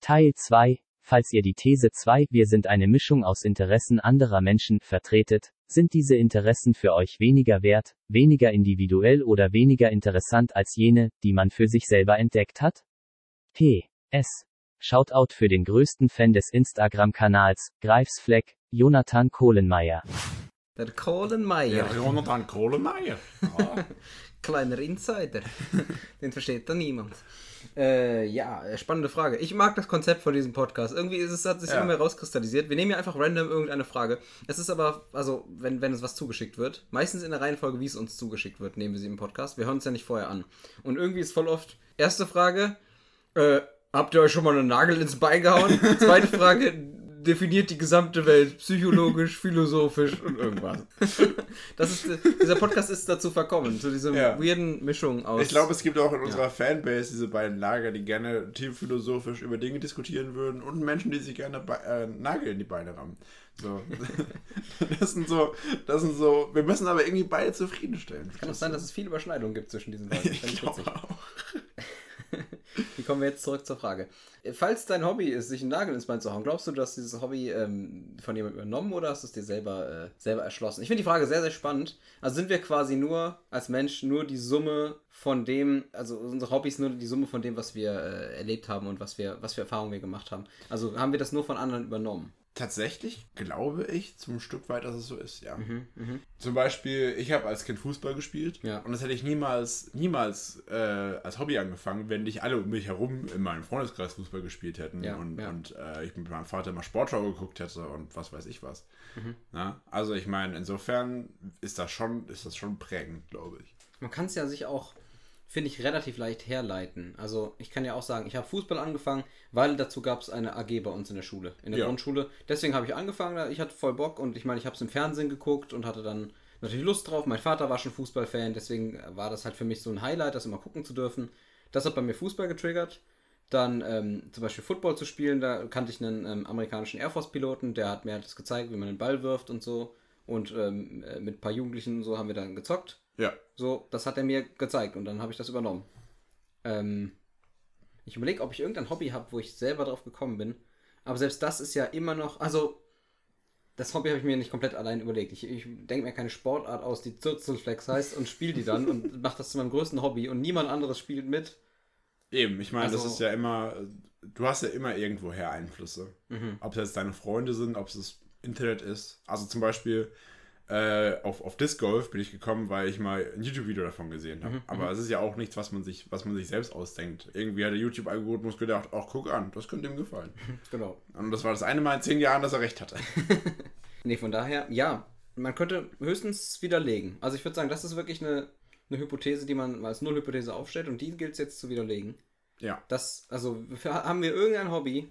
Teil 2 Falls ihr die These 2, wir sind eine Mischung aus Interessen anderer Menschen, vertretet, sind diese Interessen für euch weniger wert, weniger individuell oder weniger interessant als jene, die man für sich selber entdeckt hat? P. PS. Shoutout für den größten Fan des Instagram-Kanals, Greifsfleck, Jonathan Kohlenmeier. Der Colin Meyer. Ja, Jonathan Kohlemeier. Ah. *laughs* Kleiner Insider. *laughs* Den versteht da niemand. Äh, ja, äh, spannende Frage. Ich mag das Konzept von diesem Podcast. Irgendwie ist es, hat sich Ja. immer rauskristallisiert. Wir nehmen ja einfach random irgendeine Frage. Es ist aber, also, wenn, wenn uns was zugeschickt wird, meistens in der Reihenfolge, wie es uns zugeschickt wird, nehmen wir sie im Podcast. Wir hören es ja nicht vorher an. Und irgendwie ist voll oft, erste Frage, äh, habt ihr euch schon mal einen Nagel ins Bein gehauen? *laughs* Zweite Frage, definiert die gesamte Welt psychologisch, *laughs* philosophisch und irgendwas. *laughs* Das ist, dieser Podcast ist dazu verkommen, zu dieser Ja. weirden Mischung aus. Ich glaube, es gibt auch in unserer Fanbase diese beiden Lager, die gerne tiefphilosophisch über Dinge diskutieren würden und Menschen, die sich gerne Be äh, Nagel in die Beine rammen. So. *laughs* Das sind so, das sind so, wir müssen aber irgendwie beide zufriedenstellen. Kann auch sein, dass es viel Überschneidung gibt zwischen diesen beiden. Ich ich glaube auch. Wie kommen wir jetzt zurück zur Frage? Falls dein Hobby ist, sich einen Nagel ins Bein zu hauen, glaubst du, hast dieses Hobby ähm, von jemandem übernommen oder hast du es dir selber, äh, selber erschlossen? Ich finde die Frage sehr, sehr spannend. Also sind wir quasi nur als Mensch nur die Summe von dem, also unsere Hobbys nur die Summe von dem, was wir äh, erlebt haben und was wir, was für Erfahrungen wir gemacht haben. Also haben wir das nur von anderen übernommen. Tatsächlich glaube ich zum Stück weit, dass es so ist, ja. Mhm, Zum Beispiel, ich habe als Kind Fußball gespielt Ja. und das hätte ich niemals, niemals äh, als Hobby angefangen, wenn nicht alle um mich herum in meinem Freundeskreis Fußball gespielt hätten Ja, und, ja. und äh, ich mit meinem Vater mal Sportschau geguckt hätte und was weiß ich was. Mhm. Na? Also ich meine, insofern ist das schon, ist das schon prägend, glaube ich. Man kann es ja sich auch, finde ich, relativ leicht herleiten. Also ich kann ja auch sagen, ich habe Fußball angefangen, weil dazu gab es eine AG bei uns in der Schule, in der Ja. Grundschule. Deswegen habe ich angefangen, ich hatte voll Bock und ich meine, ich habe es im Fernsehen geguckt und hatte dann natürlich Lust drauf. Mein Vater war schon Fußballfan, deswegen war das halt für mich so ein Highlight, das immer gucken zu dürfen. Das hat bei mir Fußball getriggert. Dann ähm, zum Beispiel Football zu spielen, da kannte ich einen ähm, amerikanischen Air Force-Piloten, der hat mir halt das gezeigt, wie man den Ball wirft und so. Und ähm, äh, mit ein paar Jugendlichen und so haben wir dann gezockt. Ja. So, das hat er mir gezeigt und dann habe ich das übernommen. Ähm, ich überlege, ob ich irgendein Hobby habe, wo ich selber drauf gekommen bin. Aber selbst das ist ja immer noch, also das Hobby habe ich mir nicht komplett allein überlegt. Ich, ich denke mir keine Sportart aus, die Zurzelflex heißt und spiele die dann und *laughs* mache das zu meinem größten Hobby und niemand anderes spielt mit. Eben, ich meine, das Also- ist ja immer, du hast ja immer irgendwoher Einflüsse. Mhm. Ob es jetzt deine Freunde sind, ob es das Internet ist. Also zum Beispiel äh, auf, auf Disc Golf bin ich gekommen, weil ich mal ein YouTube-Video davon gesehen Mhm, habe. Aber es ist ja auch nichts, was man sich, was man sich selbst ausdenkt. Irgendwie hat der YouTube-Algorithmus gedacht, ach, guck an, das könnte ihm gefallen. *laughs* Genau. Und das war das eine Mal in zehn Jahren, dass er recht hatte. *laughs* Nee, von daher, ja, man könnte höchstens widerlegen. Also ich würde sagen, das ist wirklich eine, eine Hypothese, die man als Nullhypothese aufstellt und die gilt es jetzt zu widerlegen. Ja. Das, also haben wir irgendein Hobby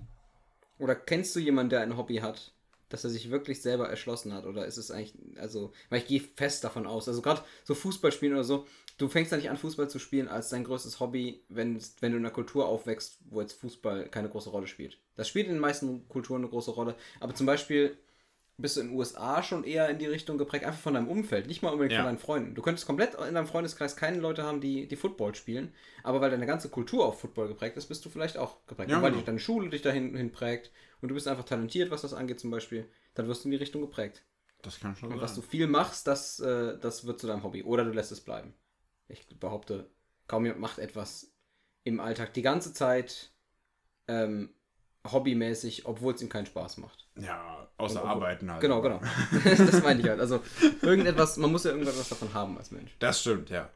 oder kennst du jemanden, der ein Hobby hat, dass er sich wirklich selber erschlossen hat oder ist es eigentlich, also, weil ich gehe fest davon aus, also gerade so Fußball spielen oder so, du fängst ja nicht an Fußball zu spielen als dein größtes Hobby, wenn, wenn du in einer Kultur aufwächst, wo jetzt Fußball keine große Rolle spielt. Das spielt in den meisten Kulturen eine große Rolle, aber zum Beispiel bist du in den USA schon eher in die Richtung geprägt, einfach von deinem Umfeld, nicht mal unbedingt Ja. von deinen Freunden. Du könntest komplett in deinem Freundeskreis keine Leute haben, die, die Football spielen, aber weil deine ganze Kultur auf Football geprägt ist, bist du vielleicht auch geprägt. Ja, und weil genau. dich deine Schule dich dahin hin prägt und du bist einfach talentiert, was das angeht zum Beispiel, dann wirst du in die Richtung geprägt. Das kann schon Und was du sein. viel machst, das, äh, das wird zu deinem Hobby. Oder du lässt es bleiben. Ich behaupte, kaum jemand macht etwas im Alltag die ganze Zeit ähm, hobbymäßig, obwohl es ihm keinen Spaß macht. Ja, außer Und- Arbeiten halt. Genau, genau. *laughs* *laughs* das meine ich halt. Also irgendetwas, man muss ja irgendwas davon haben als Mensch. Das stimmt, ja.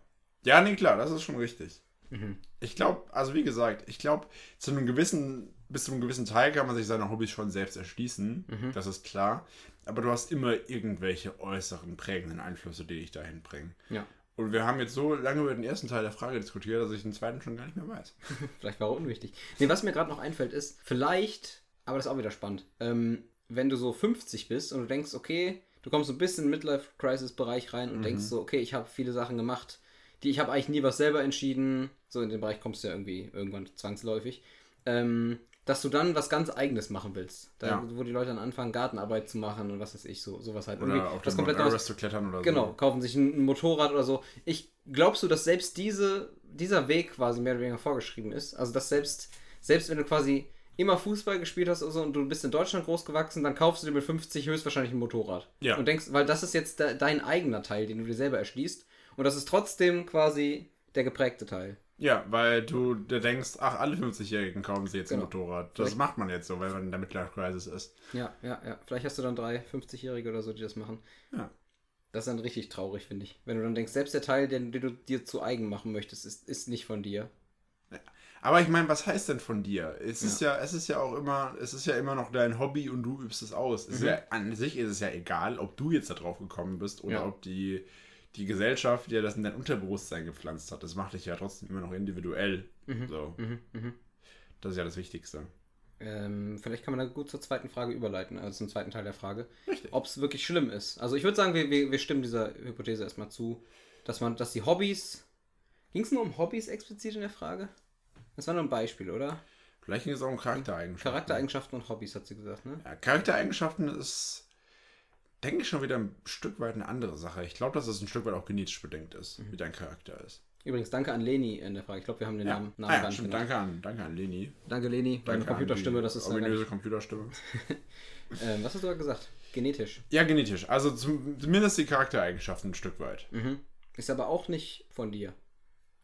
Ja, nee, klar, das ist schon richtig. Mhm. Ich glaube, also wie gesagt, ich glaube, zu einem gewissen, bis zu einem gewissen Teil kann man sich seine Hobbys schon selbst erschließen. Mhm. Das ist klar. Aber du hast immer irgendwelche äußeren prägenden Einflüsse, die dich dahin bringen. Ja. Und wir haben jetzt so lange über den ersten Teil der Frage diskutiert, dass ich den zweiten schon gar nicht mehr weiß. *laughs* Vielleicht war er unwichtig. Nee, was mir gerade noch einfällt, ist, vielleicht, aber das ist auch wieder spannend, ähm, wenn du so 50 bist und du denkst, okay, du kommst so ein bisschen in den Midlife-Crisis-Bereich rein und denkst so, okay, ich habe viele Sachen gemacht, die ich habe eigentlich nie was selber entschieden. So in den Bereich kommst du ja irgendwie irgendwann zwangsläufig. Ähm, dass du dann was ganz Eigenes machen willst. Da, Ja. Wo die Leute dann anfangen, Gartenarbeit zu machen und was weiß ich, so, sowas halt. Oder Irgendwie auf Mount komplett. Everest zu klettern oder Genau, so. kaufen sich ein, ein Motorrad oder so. Ich glaubst du, dass selbst diese, dieser Weg quasi mehr oder weniger vorgeschrieben ist? Also dass selbst, selbst wenn du quasi immer Fußball gespielt hast oder so und du bist in Deutschland groß gewachsen, dann kaufst du dir mit 50 höchstwahrscheinlich ein Motorrad. Ja. Und denkst, weil das ist jetzt de dein eigener Teil, den du dir selber erschließt. Und das ist trotzdem quasi der geprägte Teil. Ja, weil du denkst, ach, alle 50-Jährigen kaufen sich jetzt Genau. ein Motorrad. Das Vielleicht- macht man jetzt so, weil man in der Midlife Crisis ist. Ja, ja, ja. Vielleicht hast du dann drei 50-Jährige oder so, die das machen. Ja. Das ist dann richtig traurig, finde ich. Wenn du dann denkst, selbst der Teil, den, den du dir zu eigen machen möchtest, ist, ist nicht von dir. Aber ich meine, was heißt denn von dir? Es ist ja, es ist ja auch immer, es ist ja immer noch dein Hobby und du übst es aus. Ist ja, an sich ist es ja egal, ob du jetzt da drauf gekommen bist oder Ja. ob die, die Gesellschaft dir das in dein Unterbewusstsein gepflanzt hat. Das macht dich ja trotzdem immer noch individuell. So. Mhm, mhm. Das ist ja das Wichtigste. Ähm, vielleicht kann man da gut zur zweiten Frage überleiten, also zum zweiten Teil der Frage. Ob es wirklich schlimm ist. Also ich würde sagen, wir, wir, wir stimmen dieser Hypothese erstmal zu, dass man, dass die Hobbys. Ging es nur um Hobbys explizit in der Frage? Das war nur ein Beispiel, oder? Vielleicht ging es auch um Charaktereigenschaften. Charaktereigenschaften und Hobbys, hat sie gesagt, ne? Ja, Charaktereigenschaften ist, denke ich, schon wieder ein Stück weit eine andere Sache. Ich glaube, dass es ein Stück weit auch genetisch bedingt ist, Mhm. wie dein Charakter ist. Übrigens, danke an Leni in der Frage. Ich glaube, wir haben den Namen, Namen ah, ja gar nicht stimmt. Danke an, danke an Leni. Danke, Leni. Deine Computerstimme, das ist ja gar ominöse Computerstimme. *laughs* ähm, Was hast du da gesagt? Genetisch. Ja, genetisch. Also zum, zumindest die Charaktereigenschaften ein Stück weit. Mhm. Ist aber auch nicht von dir.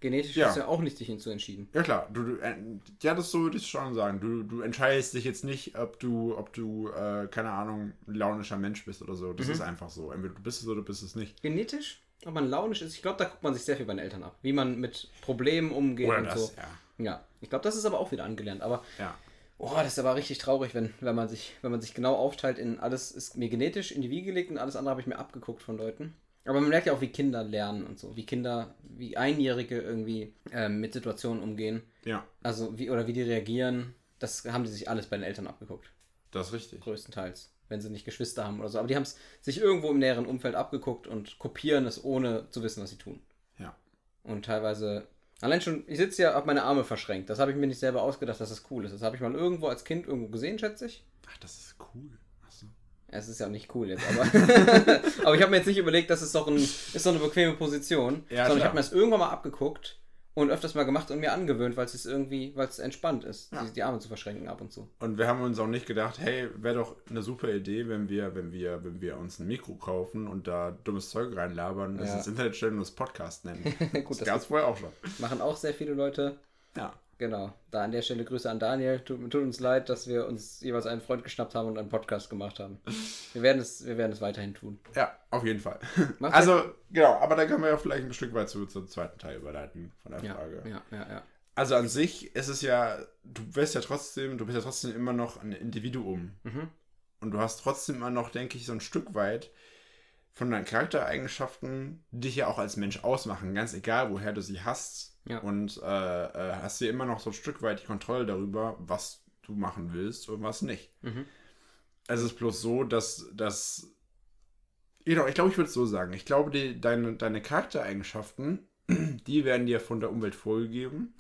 Genetisch Ja. ist ja auch nicht dich hinzu entschieden. Ja klar, du, du äh, ja, das so würde ich schon sagen. Du, du entscheidest dich jetzt nicht, ob du, ob du, äh, keine Ahnung, ein launischer Mensch bist oder so. Mhm. Das ist einfach so. Entweder du bist es oder du bist es nicht. Genetisch, ob man launisch ist, ich glaube, da guckt man sich sehr viel bei den Eltern ab. Wie man mit Problemen umgeht Oder und das, so. ja. Ja, ich glaube, das ist aber auch wieder angelernt. Aber Ja. oh, das ist aber richtig traurig, wenn, wenn, man sich, wenn man sich genau aufteilt in alles ist mir genetisch in die Wiege gelegt und alles andere habe ich mir abgeguckt von Leuten. Aber man merkt ja auch, wie Kinder lernen und so, wie Kinder, wie Einjährige irgendwie ähm, mit Situationen umgehen. Ja, Also wie oder wie die reagieren. Das haben die sich alles bei den Eltern abgeguckt. das ist richtig. größtenteils, wenn sie nicht Geschwister haben oder so. Aber die haben es sich irgendwo im näheren Umfeld abgeguckt und kopieren es, ohne zu wissen, was sie tun. Ja. Und teilweise, allein schon, ich sitze ja, habe meine Arme verschränkt. Das habe ich mir nicht selber ausgedacht, dass das cool ist. Das habe ich mal irgendwo als Kind irgendwo gesehen, schätze ich. Ach, das ist cool. Es ist ja nicht cool jetzt, aber, *laughs* aber ich habe mir jetzt nicht überlegt, das ist doch, ein, ist doch eine bequeme Position, Ja, sondern ich klar. habe mir das irgendwann mal abgeguckt und öfters mal gemacht und mir angewöhnt, weil es irgendwie, weil es entspannt ist, Ja. die, die Arme zu verschränken ab und zu. Und wir haben uns auch nicht gedacht, hey, wäre doch eine super Idee, wenn wir, wenn wir, wenn wir uns ein Mikro kaufen und da dummes Zeug reinlabern, es Ja. ins Internet stellen und das Podcast nennen. *laughs* Gut, das das gab es vorher auch schon. machen auch sehr viele Leute. Ja. Genau. Da an der Stelle Grüße an Daniel. Tut, tut uns leid, dass wir uns jeweils einen Freund geschnappt haben und einen Podcast gemacht haben. Wir werden es, wir werden es weiterhin tun. Ja, auf jeden Fall. Macht also, genau, aber da können wir ja vielleicht ein Stück weit zu, zum zweiten Teil überleiten von der Ja, Frage. ja, ja, ja. Also an sich ist es ja, du bist ja trotzdem, du bist ja trotzdem immer noch ein Individuum. Mhm. Und du hast trotzdem immer noch, denke ich, so ein Stück weit von deinen Charaktereigenschaften, die dich ja auch als Mensch ausmachen, ganz egal, woher du sie hast. Ja. Und äh, äh, hast dir immer noch so ein Stück weit die Kontrolle darüber, was du machen willst und was nicht. Mhm. Es ist bloß so, dass, dass genau, ich glaube, ich würde es so sagen. Ich glaube, die, deine, deine Charaktereigenschaften, *clears throat* die werden dir von der Umwelt vorgegeben.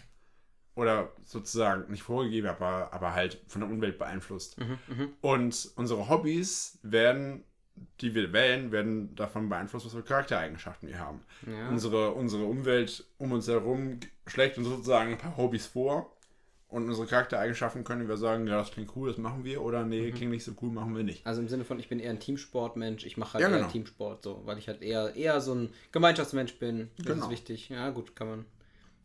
Oder sozusagen nicht vorgegeben, aber, aber halt von der Umwelt beeinflusst. Mhm. Mhm. Und unsere Hobbys werden, die wir wählen, werden davon beeinflusst, was für Charaktereigenschaften wir haben. Ja. Unsere, unsere Umwelt um uns herum schlägt uns sozusagen ein paar Hobbys vor. Und unsere Charaktereigenschaften können wir sagen, ja, das klingt cool, das machen wir. Oder nee, Mhm. klingt nicht so cool, machen wir nicht. Also im Sinne von, ich bin eher ein Teamsportmensch, ich mache halt Ja, eher genau. Teamsport, so, weil ich halt eher, eher so ein Gemeinschaftsmensch bin. Das Genau. ist wichtig. Ja, gut, kann man,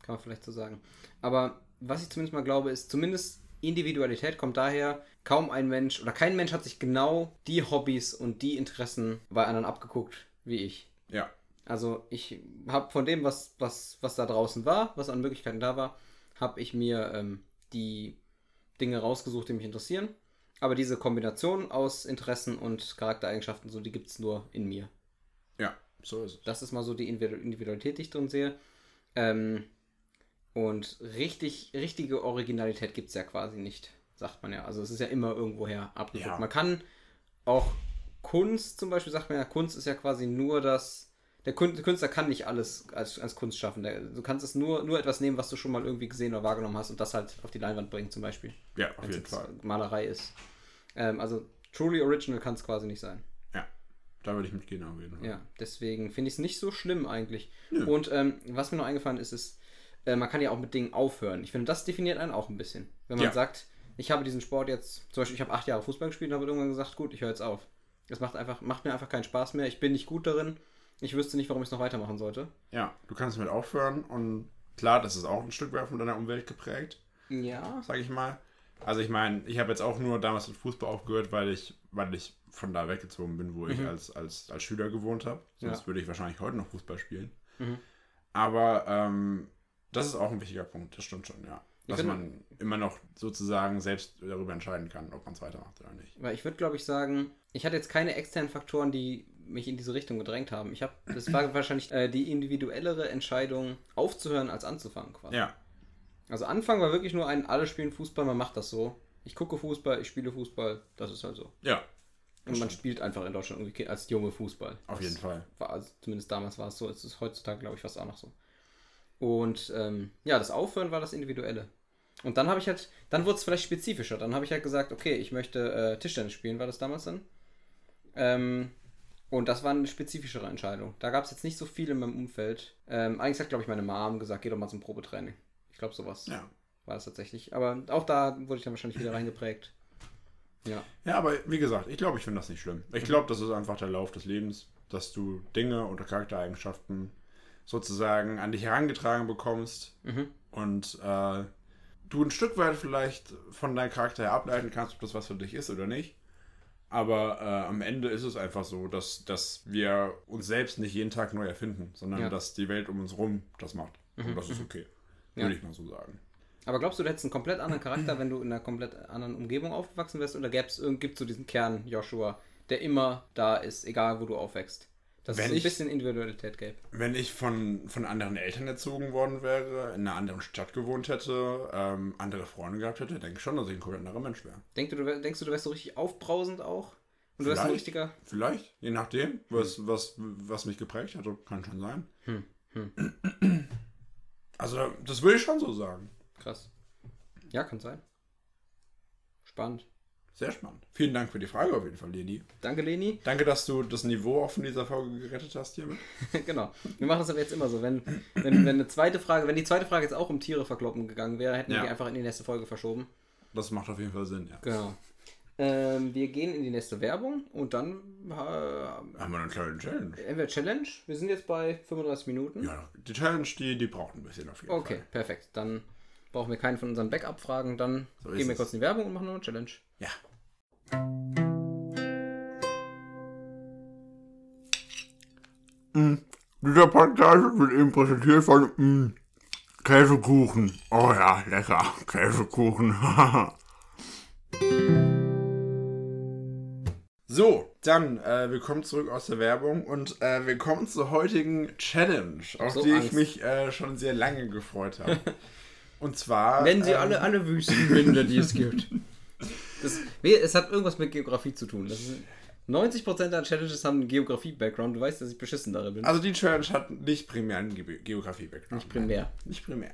kann man vielleicht so sagen. Aber was ich zumindest mal glaube, ist, zumindest Individualität kommt daher, kaum ein Mensch oder kein Mensch hat sich genau die Hobbys und die Interessen bei anderen abgeguckt wie ich. Ja. Also ich habe von dem, was, was, was da draußen war, was an Möglichkeiten da war, habe ich mir ähm, die Dinge rausgesucht, die mich interessieren. Aber diese Kombination aus Interessen und Charaktereigenschaften, so die gibt es nur in mir. Ja, so ist es. Das ist mal so die Individu- Individualität, die ich drin sehe. Ähm, und richtig, richtige Originalität gibt es ja quasi nicht, sagt man ja. Also es ist ja immer irgendwoher abgeguckt. Ja. Man kann auch Kunst zum Beispiel, sagt man ja, Kunst ist ja quasi nur das. Der Künstler kann nicht alles als, als Kunst schaffen. Der, du kannst es nur, nur etwas nehmen, was du schon mal irgendwie gesehen oder wahrgenommen hast und das halt auf die Leinwand bringen, zum Beispiel. Ja, auf Wenn's jeden Fall. Malerei ist. Ähm, also truly original kann es quasi nicht sein. Ja, da würde ich mitgehen auf jeden Fall. Ja, deswegen finde ich es nicht so schlimm eigentlich. Nö. Und ähm, was mir noch eingefallen ist, ist, äh, man kann ja auch mit Dingen aufhören. Ich finde, das definiert einen auch ein bisschen. Wenn man Ja. sagt, ich habe diesen Sport jetzt, zum Beispiel, ich habe acht Jahre Fußball gespielt und habe irgendwann gesagt, gut, ich höre jetzt auf. Das macht einfach, macht mir einfach keinen Spaß mehr. Ich bin nicht gut darin. Ich wüsste nicht, warum ich es noch weitermachen sollte. Ja, du kannst damit aufhören und Klar, das ist auch ein Stück weit von deiner Umwelt geprägt, Ja. sag ich mal. Also ich meine, ich habe jetzt auch nur damals mit Fußball aufgehört, weil ich, weil ich von da weggezogen bin, wo ich als, als, als Schüler gewohnt habe. Sonst Ja. würde ich wahrscheinlich heute noch Fußball spielen. Mhm. Aber ähm, das ist auch ein wichtiger Punkt, das stimmt schon, ja. Dass finde- man immer noch sozusagen selbst darüber entscheiden kann, ob man es weitermacht oder nicht. Weil ich würde, glaube ich, sagen, ich hatte jetzt keine externen Faktoren, die mich in diese Richtung gedrängt haben. Ich habe, das war *laughs* wahrscheinlich äh, die individuellere Entscheidung, aufzuhören als anzufangen quasi. Ja, Also Anfang war wirklich nur ein, alle spielen Fußball, man macht das so. Ich gucke Fußball, ich spiele Fußball, das ist halt so. ja, Und man spielt einfach in Deutschland irgendwie als Junge Fußball. auf Das jeden Fall. War, also zumindest damals war es so, es ist heutzutage, glaube ich, fast auch noch so. Und ähm, ja, das Aufhören war das Individuelle. Und dann habe ich halt, dann wurde es vielleicht spezifischer. Dann habe ich halt gesagt, okay, ich möchte äh, Tischtennis spielen, war das damals dann. Ähm, und das war eine spezifischere Entscheidung. Da gab es jetzt nicht so viel in meinem Umfeld. Ähm, eigentlich hat, glaube ich, meine Mom gesagt, geh doch mal zum Probetraining. Ich glaube, sowas Ja. war das tatsächlich. Aber auch da wurde ich dann wahrscheinlich wieder reingeprägt. Ja. Ja, aber wie gesagt, ich glaube, ich finde das nicht schlimm. Ich glaube, das ist einfach der Lauf des Lebens, dass du Dinge oder Charaktereigenschaften sozusagen an dich herangetragen bekommst Mhm. und äh, du ein Stück weit vielleicht von deinem Charakter her ableiten kannst, ob das was für dich ist oder nicht. Aber äh, am Ende ist es einfach so, dass, dass wir uns selbst nicht jeden Tag neu erfinden, sondern Ja. dass die Welt um uns rum das macht. Und das ist okay. Ja. Würde ich mal so sagen. Aber glaubst du, du hättest einen komplett anderen Charakter, wenn du in einer komplett anderen Umgebung aufgewachsen wärst? Oder gäbe es gibt so diesen Kern Joshua, der immer da ist, egal wo du aufwächst? Dass Wenn es ein ich- bisschen Individualität gäbe. Wenn ich von, von anderen Eltern erzogen worden wäre, in einer anderen Stadt gewohnt hätte, ähm, andere Freunde gehabt hätte, denke ich schon, dass ich ein komplett anderer Mensch wäre. Denkst du, du, denkst du, du wärst so richtig aufbrausend auch? Und du wärst ein Vielleicht. richtiger. Vielleicht, je nachdem, was, was, was mich geprägt hat, kann schon sein. Hm, *clears throat* Also, das würde ich schon so sagen. Krass. Ja, kann sein. Spannend. Sehr spannend. Vielen Dank für die Frage auf jeden Fall, Leni. Danke, Leni. Danke, dass du das Niveau auch von dieser Folge gerettet hast hiermit. *laughs* genau. Wir machen das aber jetzt immer so. Wenn, wenn, wenn eine zweite Frage, wenn die zweite Frage jetzt auch um Tiere verkloppen gegangen wäre, hätten wir Ja. die einfach in die nächste Folge verschoben. Das macht auf jeden Fall Sinn, ja. Genau. Ähm, wir gehen in die nächste Werbung und dann äh, Haben wir eine kleine Challenge. entweder Challenge. Wir sind jetzt bei 35 Minuten. Ja, die Challenge, die, die braucht ein bisschen auf jeden Okay, Fall. perfekt. Dann brauchen wir keinen von unseren Backup-Fragen. Dann So gehen wir kurz in die Werbung und machen noch eine Challenge. Ja. Dieser Podcast wird eben präsentiert von mm, Käsekuchen. Oh ja, lecker. Käsekuchen. *laughs* so, dann äh, willkommen zurück aus der Werbung und äh, willkommen zur heutigen Challenge, auf so die Angst. ich mich äh, schon sehr lange gefreut habe. *laughs* Und zwar. Nennen Sie ähm, alle, alle Wüstenwinde, die es *laughs* gibt. Das, es hat irgendwas mit Geografie zu tun. Das ist, 90% der Challenges haben einen Geografie-Background. Du weißt, dass ich beschissen darin bin. Also die Challenge hat nicht primär einen Ge Geografie-Background. Nicht primär. Mhm. Nicht primär.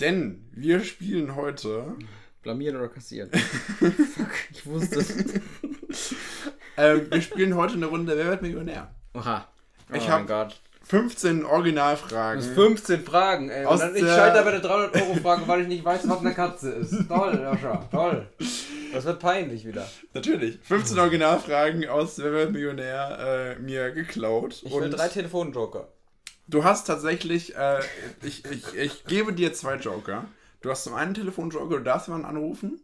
Denn wir spielen heute. Blamieren oder kassieren. *laughs* Fuck, ich wusste es. *laughs* Äh, wir spielen heute eine Runde Wer wird Millionär? Oha. Oh Ich mein hab- Gott. 15 Originalfragen. Das 15 Fragen, ey. Ich schalte bei der 300-Euro-Frage, weil ich nicht weiß, was eine Katze ist. Toll, Joscha, toll. Das wird peinlich wieder. Natürlich. 15 Originalfragen aus Wer wird Millionär äh, mir geklaut. Ich will drei Telefonjoker. du hast tatsächlich, äh, ich, ich, ich gebe dir zwei Joker. Du hast zum einen einen Telefonjoker, du darfst jemanden anrufen.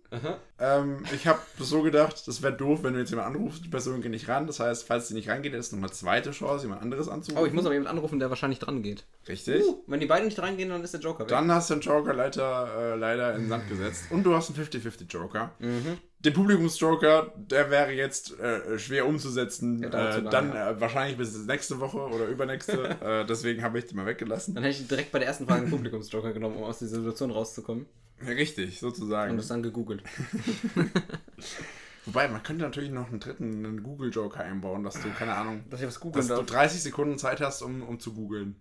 Ähm, ich habe so gedacht, das wäre doof, wenn du jetzt jemanden anrufst, die Person geht nicht ran. Das heißt, falls sie nicht rangeht, ist noch eine zweite Chance, jemand anderes anzurufen. Oh, ich muss aber jemanden anrufen, der wahrscheinlich dran geht. Richtig. Wenn die beiden nicht rangehen, dann ist der Joker weg. Dann hast du den Joker leider, äh, leider in den Sand gesetzt. Und du hast einen 50-50 Joker. Den Publikumsjoker, der wäre jetzt äh, schwer umzusetzen. Dauert Äh, dann ja. äh, wahrscheinlich bis nächste Woche oder übernächste. *laughs* äh, deswegen habe ich den mal weggelassen. Dann hätte ich direkt bei der ersten Frage einen Publikumsjoker genommen, um aus dieser Situation rauszukommen. Ja, richtig, sozusagen. Und das dann gegoogelt. *laughs* Wobei, man könnte natürlich noch einen dritten, einen Google-Joker einbauen, dass du, keine Ahnung, Dass ich was dass du darf. 30 Sekunden Zeit hast, um, um zu googeln.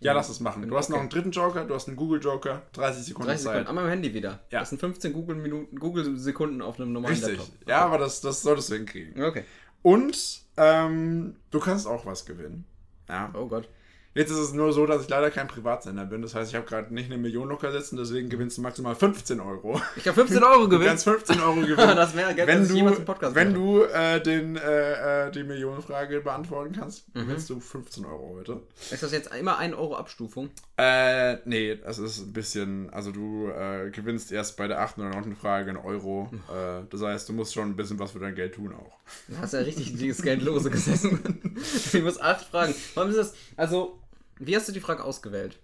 Ja, lass es machen. Du hast noch Okay. einen dritten Joker, du hast einen Google-Joker, 30 Sekunden 30 Zeit. Sekunden an meinem Handy wieder. Ja. Das sind 15 Google-Minuten, Google-Sekunden auf einem normalen Richtig. Laptop. Ja, aber das, das solltest du hinkriegen. Okay. Und ähm, du kannst auch was gewinnen. Ja. Oh Gott. Jetzt ist es nur so, dass ich leider kein Privatsender bin. Das heißt, ich habe gerade nicht eine Million locker sitzen, deswegen gewinnst du maximal 15 Euro. Ich habe 15 Euro *laughs* Du gewinnt. kannst 15 Euro gewinnen. *laughs* Das wäre Geld, wenn du, Podcast wenn du äh, den, äh, äh, die Millionenfrage beantworten kannst, Mhm. gewinnst du 15 Euro heute. Ist das jetzt immer 1 Euro Abstufung? Äh, nee, das ist ein bisschen, also du äh, gewinnst erst bei der 8. oder 9. Frage einen Euro. Äh, das heißt, du musst schon ein bisschen was für dein Geld tun auch. Du hast ja richtig dieses Geldlose gesessen. *laughs* ich muss acht fragen. Warum ist das? Also, wie hast du die Frage ausgewählt?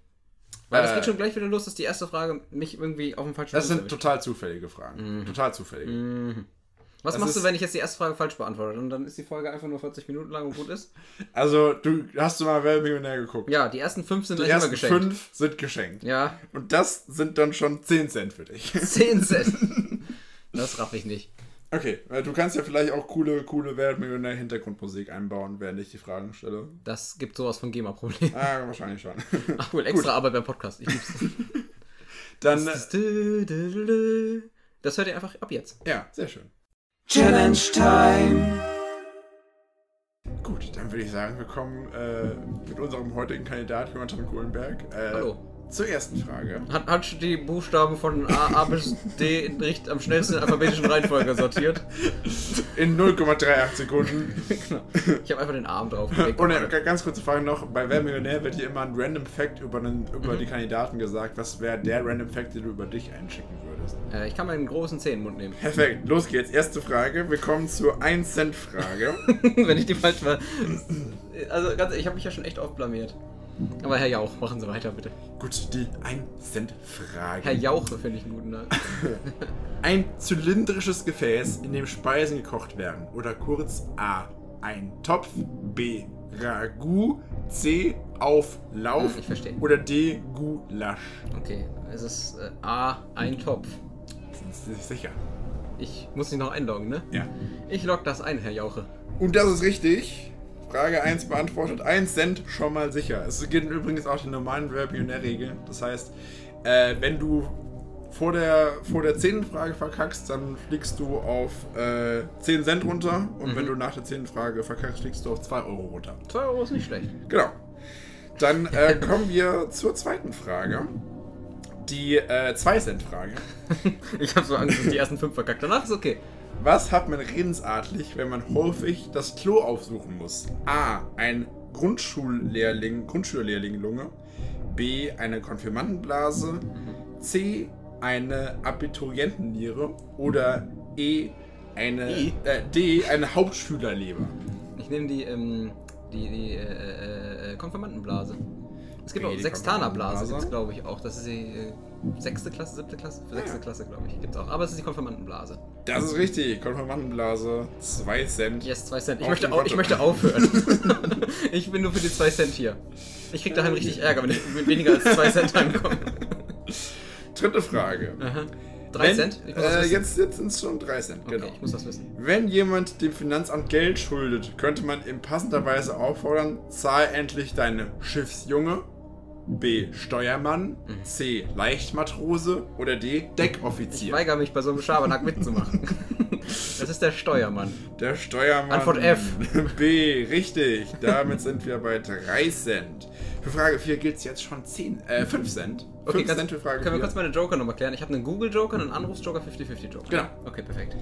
Weil das Äh, geht schon gleich wieder los, dass die erste Frage mich irgendwie auf dem falschen Das sind erwischt. total zufällige Fragen. Total zufällige. Mhm. Was Das machst du, wenn ich jetzt die erste Frage falsch beantworte und dann ist die Folge einfach nur 40 Minuten lang und gut ist? *laughs* Also, du hast du mal Wer Millionär geguckt? Ja, die ersten fünf sind Die gleich immer ersten geschenkt. fünf sind geschenkt. Ja, Und das sind dann schon 10 Cent für dich. 10 Cent. *laughs* Das raff ich nicht. Okay, äh, du kannst ja vielleicht auch coole, coole Wer wird Millionär Hintergrundmusik einbauen, während ich die Fragen stelle. Das gibt sowas von GEMA-Problem. Ah, wahrscheinlich schon. *laughs* Ach cool, extra Arbeit beim Podcast. Ich lieb's. *laughs* Dann, äh, Das, ist- das hört ihr einfach ab jetzt. ja, sehr schön. Challenge Time. Gut, dann würde ich sagen, wir kommen äh, mit unserem heutigen Kandidat Jonathan Kohlenberg äh, Hallo. Zur ersten Frage. Hat, hat die Buchstaben von A, A bis D in richt, am schnellsten in alphabetischen Reihenfolge sortiert. In 0,38 Sekunden. Genau. Ich habe einfach den Arm draufgelegt. Und eine ganz kurze Frage noch: Bei Wer Millionär wird hier immer ein Random Fact über, den, über Mhm. die Kandidaten gesagt. Was wäre der Random Fact, den du über dich einschicken würdest? Äh, ich kann meinen großen Zeh in den Mund nehmen. Perfekt, los geht's. Erste Frage. Wir kommen zur 1-Cent-Frage. *laughs* Wenn ich die falsch war. Also ganz ehrlich, ich habe mich ja schon echt oft blamiert. Aber Herr Jauch, machen Sie weiter bitte. Gut, die 1-Cent-Frage. Herr Jauche finde ich einen guten Namen. *laughs* Ein zylindrisches Gefäß, in dem Speisen gekocht werden. Oder kurz A. Ein Topf. B. Ragout. C. Auflauf. Hm, ich verstehe. Oder D. Gulasch. Okay, es ist äh, A, ein Topf. Sind Sie sich sicher? Ich muss mich noch einloggen, ne? Ja. Ich log das ein, Herr Jauche. Und das ist richtig. Frage 1 beantwortet. 1 Cent schon mal sicher. Es gilt übrigens auch die normalen Verbionärregel. Das heißt, äh, wenn du vor der, vor der 10. Frage verkackst, dann fliegst du auf äh, 10 Cent runter. Und wenn du nach der 10. Frage verkackst, fliegst du auf 2 Euro runter. 2 Euro ist nicht schlecht. Genau. Dann äh, *laughs* kommen wir zur zweiten Frage. Die 2-Cent-Frage. *laughs* Ich habe so Angst, dass ich die ersten fünf verkackt. Danach ist okay. Was hat man redensartlich, wenn man häufig das Klo aufsuchen muss? A. Ein Grundschullehrling, Grundschullehrling-Lunge. B. Eine Konfirmandenblase. C. Eine Abiturientenniere. Oder E. Eine, E? Äh, D. Eine Hauptschülerleber. Ich nehme die, ähm, die, die äh, äh, äh, Konfirmandenblase. Es gibt auch Sextanerblase, gibt's glaube ich auch. Das ist die äh, sechste Klasse, siebte Klasse? Sechste ja. Klasse, glaube ich. Gibt's auch. Aber es ist die Konfirmandenblase. Das ist richtig. Konfirmandenblase. 2 Cent. Yes, zwei Cent. Ich, Auf möchte, dem au Konto. ich möchte aufhören. *laughs* ich bin nur für die zwei Cent hier. Ich krieg daheim richtig Ärger, wenn ich mit weniger als zwei Cent heimkomme. Dritte Frage. Drei Wenn- Cent? Ich muss das Äh, wissen. jetzt jetzt sind es schon 3 Cent, okay, genau. ich muss das wissen. Wenn jemand dem Finanzamt Geld schuldet, könnte man in passender Weise auffordern, zahl endlich deine Schiffsjunge, B. Steuermann, C. Leichtmatrose oder D. Ich Deckoffizier. weigere mich bei so einem Schabernack mitzumachen. *laughs* das ist der Steuermann. Der Steuermann. Antwort F. *laughs* B. Richtig. Damit sind wir bei 3 Cent. Für Frage 4 gilt es jetzt schon 10, äh, 5 Cent. 5 ganz- Cent für Frage können wir 4. kurz meine Joker nochmal klären? Ich habe einen Google-Joker, einen Anrufs-Joker, 50-50-Joker. Genau. Okay, perfekt.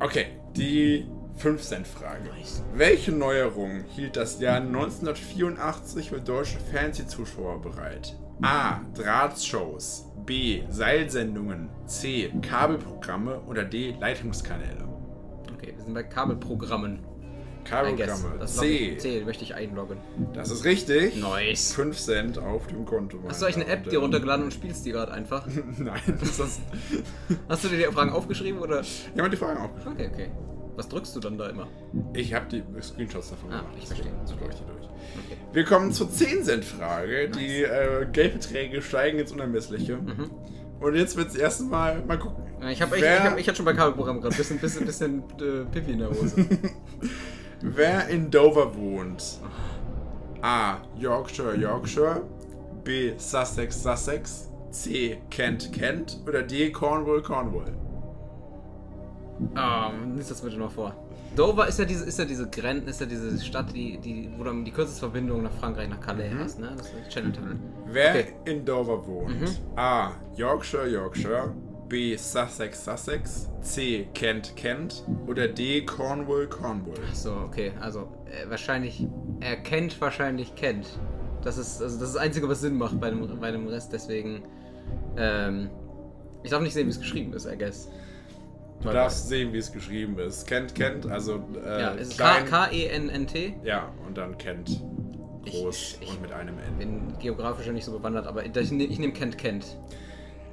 Okay, die 5 Cent Frage. Welche Neuerung hielt das Jahr 1984 für deutsche Fernsehzuschauer bereit? A. Drahtshows. B. Seilsendungen. C. Kabelprogramme. Oder D. Leitungskanäle. Okay, wir sind bei Kabelprogrammen. Kabelprogramme. C. C möchte ich einloggen. Das ist richtig. Nice. 5 Cent auf dem Konto. Hast du eigentlich eine App dir runtergeladen und spielst die gerade einfach? *laughs* Nein, das ist. Hast du dir die Fragen aufgeschrieben oder? Ich habe die Fragen aufgeschrieben. Okay, okay. Was drückst du dann da immer? Ich habe die Screenshots davon Ah, gemacht. ich verstehe. So durch, so durch. Okay. Wir kommen zur 10-Cent-Frage. Die äh, Geldbeträge steigen ins Unermessliche. Mhm. Und jetzt wird es erstmal mal gucken. Ich habe ich, ich hab, ich hatte schon bei Kabelprogramm gerade ein bisschen, bisschen, bisschen äh, Pipi in der Hose. *laughs* Wer in Dover wohnt? A. Yorkshire, Yorkshire. B. Sussex, Sussex. C. Kent, Kent. Oder D. Cornwall, Cornwall. Ah, lies das bitte noch vor. Dover ist ja diese, ist ja diese Grenze, ist ja diese Stadt, die, die, wo du die kürzeste Verbindung nach Frankreich, nach Calais hast, ne? Das ist Channel Tunnel. Wer Okay. in Dover wohnt? A. Yorkshire, Yorkshire. B. Sussex, Sussex. C. Kent, Kent. Oder D. Cornwall, Cornwall. So, okay, also äh, wahrscheinlich, er kennt wahrscheinlich kennt. Das ist, also das ist das Einzige, was Sinn macht bei dem, bei dem Rest, deswegen, ähm, ich darf nicht sehen, wie es geschrieben ist, I guess. Du darfst sehen, wie es geschrieben ist. Kent, Kent, also äh, Ja, es ist K-E-N-N-T. ja, und dann Kent. Groß Ich- ich- und mit einem N. Bin geografisch ja nicht so bewandert, aber ich, nehme ich nehm Kent Kent.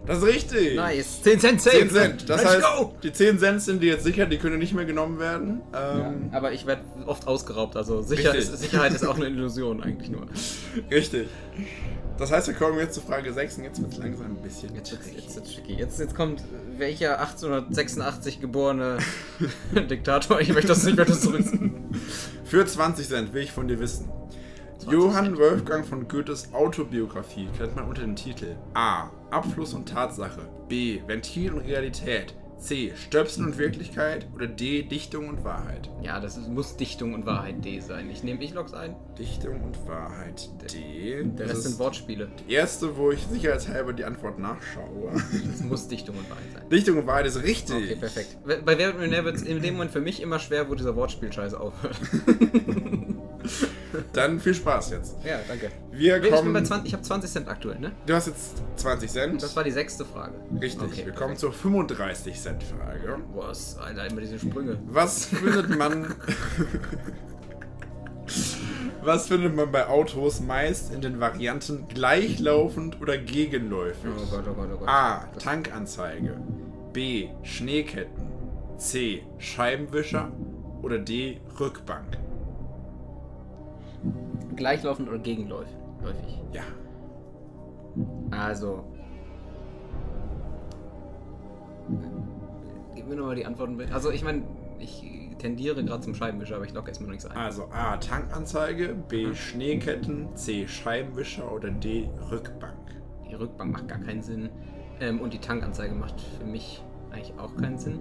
Das ist richtig. Nice. 10 Cent Save. 10 Cent. Das Let's heißt, go. die 10 Cent sind dir jetzt sicher, die können nicht mehr genommen werden. Ähm, Aber ich werde oft ausgeraubt, also sicher ist, Sicherheit ist auch eine Illusion eigentlich nur. Richtig. Das heißt, wir kommen jetzt zu Frage 6 und jetzt wird es langsam ein bisschen Jetzt tricky. jetzt wird's tricky. Jetzt, jetzt kommt welcher 1886 geborene *laughs* Diktator. Ich möchte das nicht mehr das wissen. *laughs* Für 20 Cent will ich von dir wissen. 20 Johann Cent. Wolfgang von Goethes Autobiografie kennt man unter dem Titel A. Abfluss und Tatsache. B. Ventil und Realität. C. Stöpsel und Wirklichkeit. Oder D. Dichtung und Wahrheit. Ja, das ist, muss Dichtung und Wahrheit D sein. Ich nehme ich logs ein. Dichtung und Wahrheit D. Der Das Rest sind Wortspiele. die erste, wo ich sicherheitshalber die Antwort nachschaue. Es muss Dichtung und Wahrheit sein. Dichtung und Wahrheit ist richtig. Okay, perfekt. Bei Wer wird Millionär wird es in dem Moment für mich immer schwer, wo dieser Wortspielscheiß aufhört. *laughs* Dann viel Spaß jetzt. Ja, danke. Wir Ich, bin bei kommen. 20, ich habe 20 Cent aktuell, ne? Du hast jetzt 20 Cent. Das war die sechste Frage. Richtig. Okay, wir kommen perfekt. zur 35 Cent Frage. Was, Alter, immer diese Sprünge. Was findet man. *laughs* Was findet man bei Autos meist in den Varianten gleichlaufend oder gegenläufig? Oh Gott, oh Gott, oh Gott. A. Tankanzeige. B. Schneeketten. C. Scheibenwischer. Oder D. Rückbank. Gleichlaufend oder gegenläufig? Ja. Also. Mir nochmal die Antworten. Also, ich meine, ich tendiere gerade zum Scheibenwischer, aber ich locke erstmal noch nichts ein. Also A. Tankanzeige. B. Schneeketten. C. Scheibenwischer. Oder D. Rückbank. Die Rückbank macht gar keinen Sinn. Ähm, und die Tankanzeige macht für mich eigentlich auch keinen Sinn.